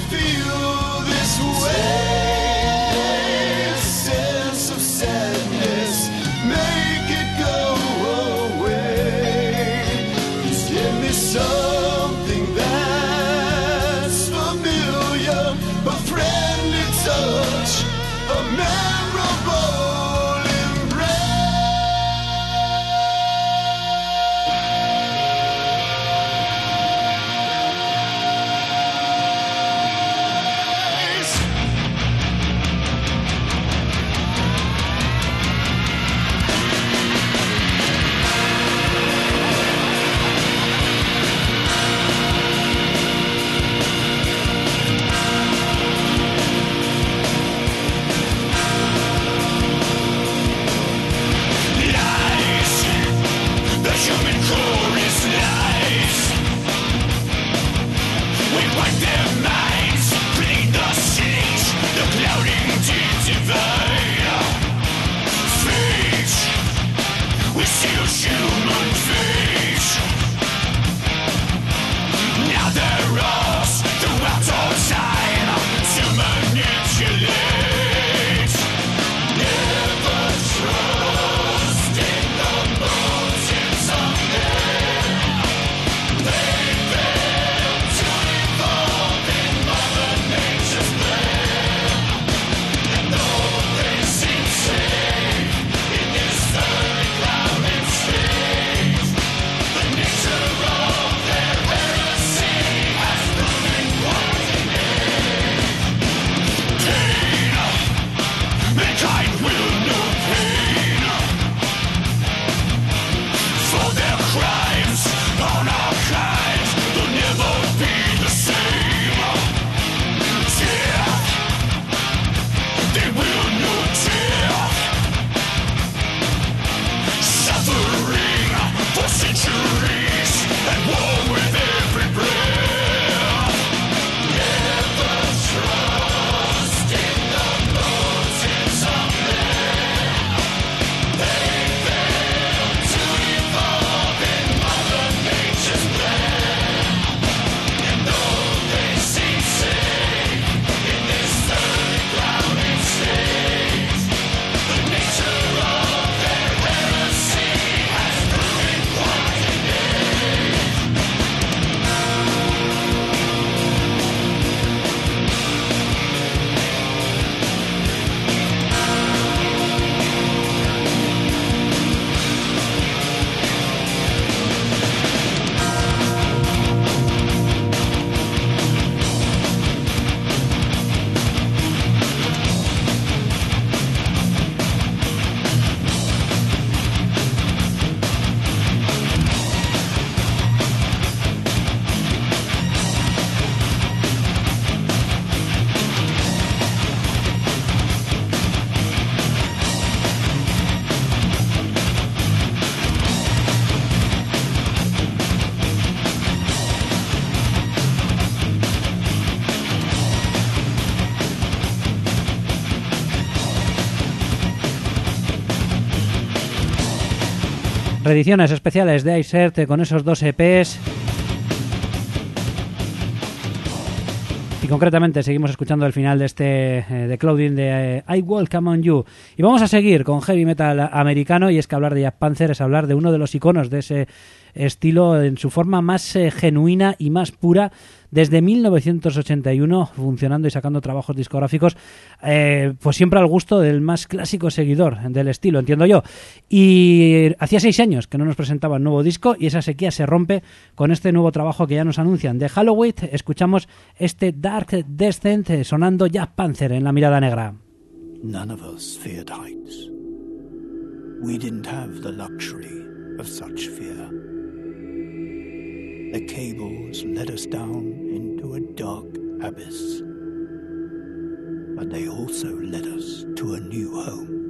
Reediciones especiales de Icert con esos dos EPs. Y concretamente seguimos escuchando el final de este eh, de Clothing de eh, I Welcome on You. Y vamos a seguir con heavy metal americano y es que hablar de Jack Panzer es hablar de uno de los iconos de ese estilo en su forma más eh, genuina y más pura desde 1981 funcionando y sacando trabajos discográficos eh, pues siempre al gusto del más clásico seguidor del estilo, entiendo yo. Y hacía seis años que no nos presentaban nuevo disco y esa sequía se rompe con este nuevo trabajo que ya nos anuncian. De Halloween escuchamos este Dark Descent sonando Jack Panzer en la mirada negra. None of us feared heights. We didn't have the luxury of such. The cables led us down into a dark abyss. But they also led us to a new home.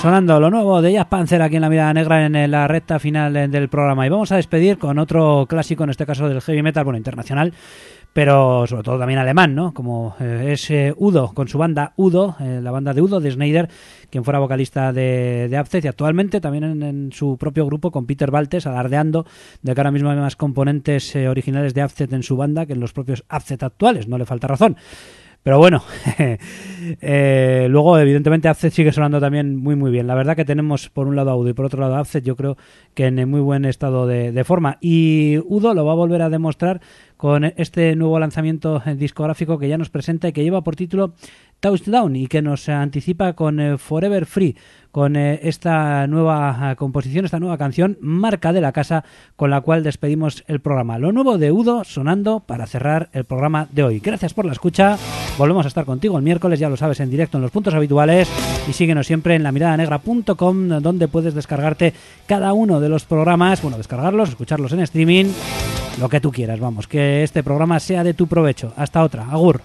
Sonando lo nuevo de Jazz Panzer aquí en la Mirada Negra en la recta final eh, del programa. Y vamos a despedir con otro clásico, en este caso del heavy metal, bueno, internacional, pero sobre todo también alemán, ¿no? Como eh, es eh, Udo, con su banda Udo, eh, la banda de Udo, de Schneider, quien fuera vocalista de, de y actualmente también en, su propio grupo con Peter Baltes, alardeando de que ahora mismo hay más componentes eh, originales de Abceth en su banda que en los propios Abceth actuales, no le falta razón. Pero bueno, eh, luego evidentemente Abceth sigue sonando también muy muy bien. La verdad que tenemos por un lado a Udo y por otro lado a Abceth, yo creo que en muy buen estado de, forma. Y Udo lo va a volver a demostrar con este nuevo lanzamiento discográfico que ya nos presenta y que lleva por título Touchdown y que nos anticipa con eh, Forever Free, con eh, esta nueva eh, composición, esta nueva canción, marca de la casa, con la cual despedimos el programa. Lo nuevo de Udo sonando para cerrar el programa de hoy. Gracias por la escucha. Volvemos a estar contigo el miércoles, ya lo sabes, en directo en los puntos habituales y síguenos siempre en lamiradanegra.com donde puedes descargarte cada uno de los programas, bueno, descargarlos, escucharlos en streaming, lo que tú quieras, vamos, que este programa sea de tu provecho. Hasta otra. Agur.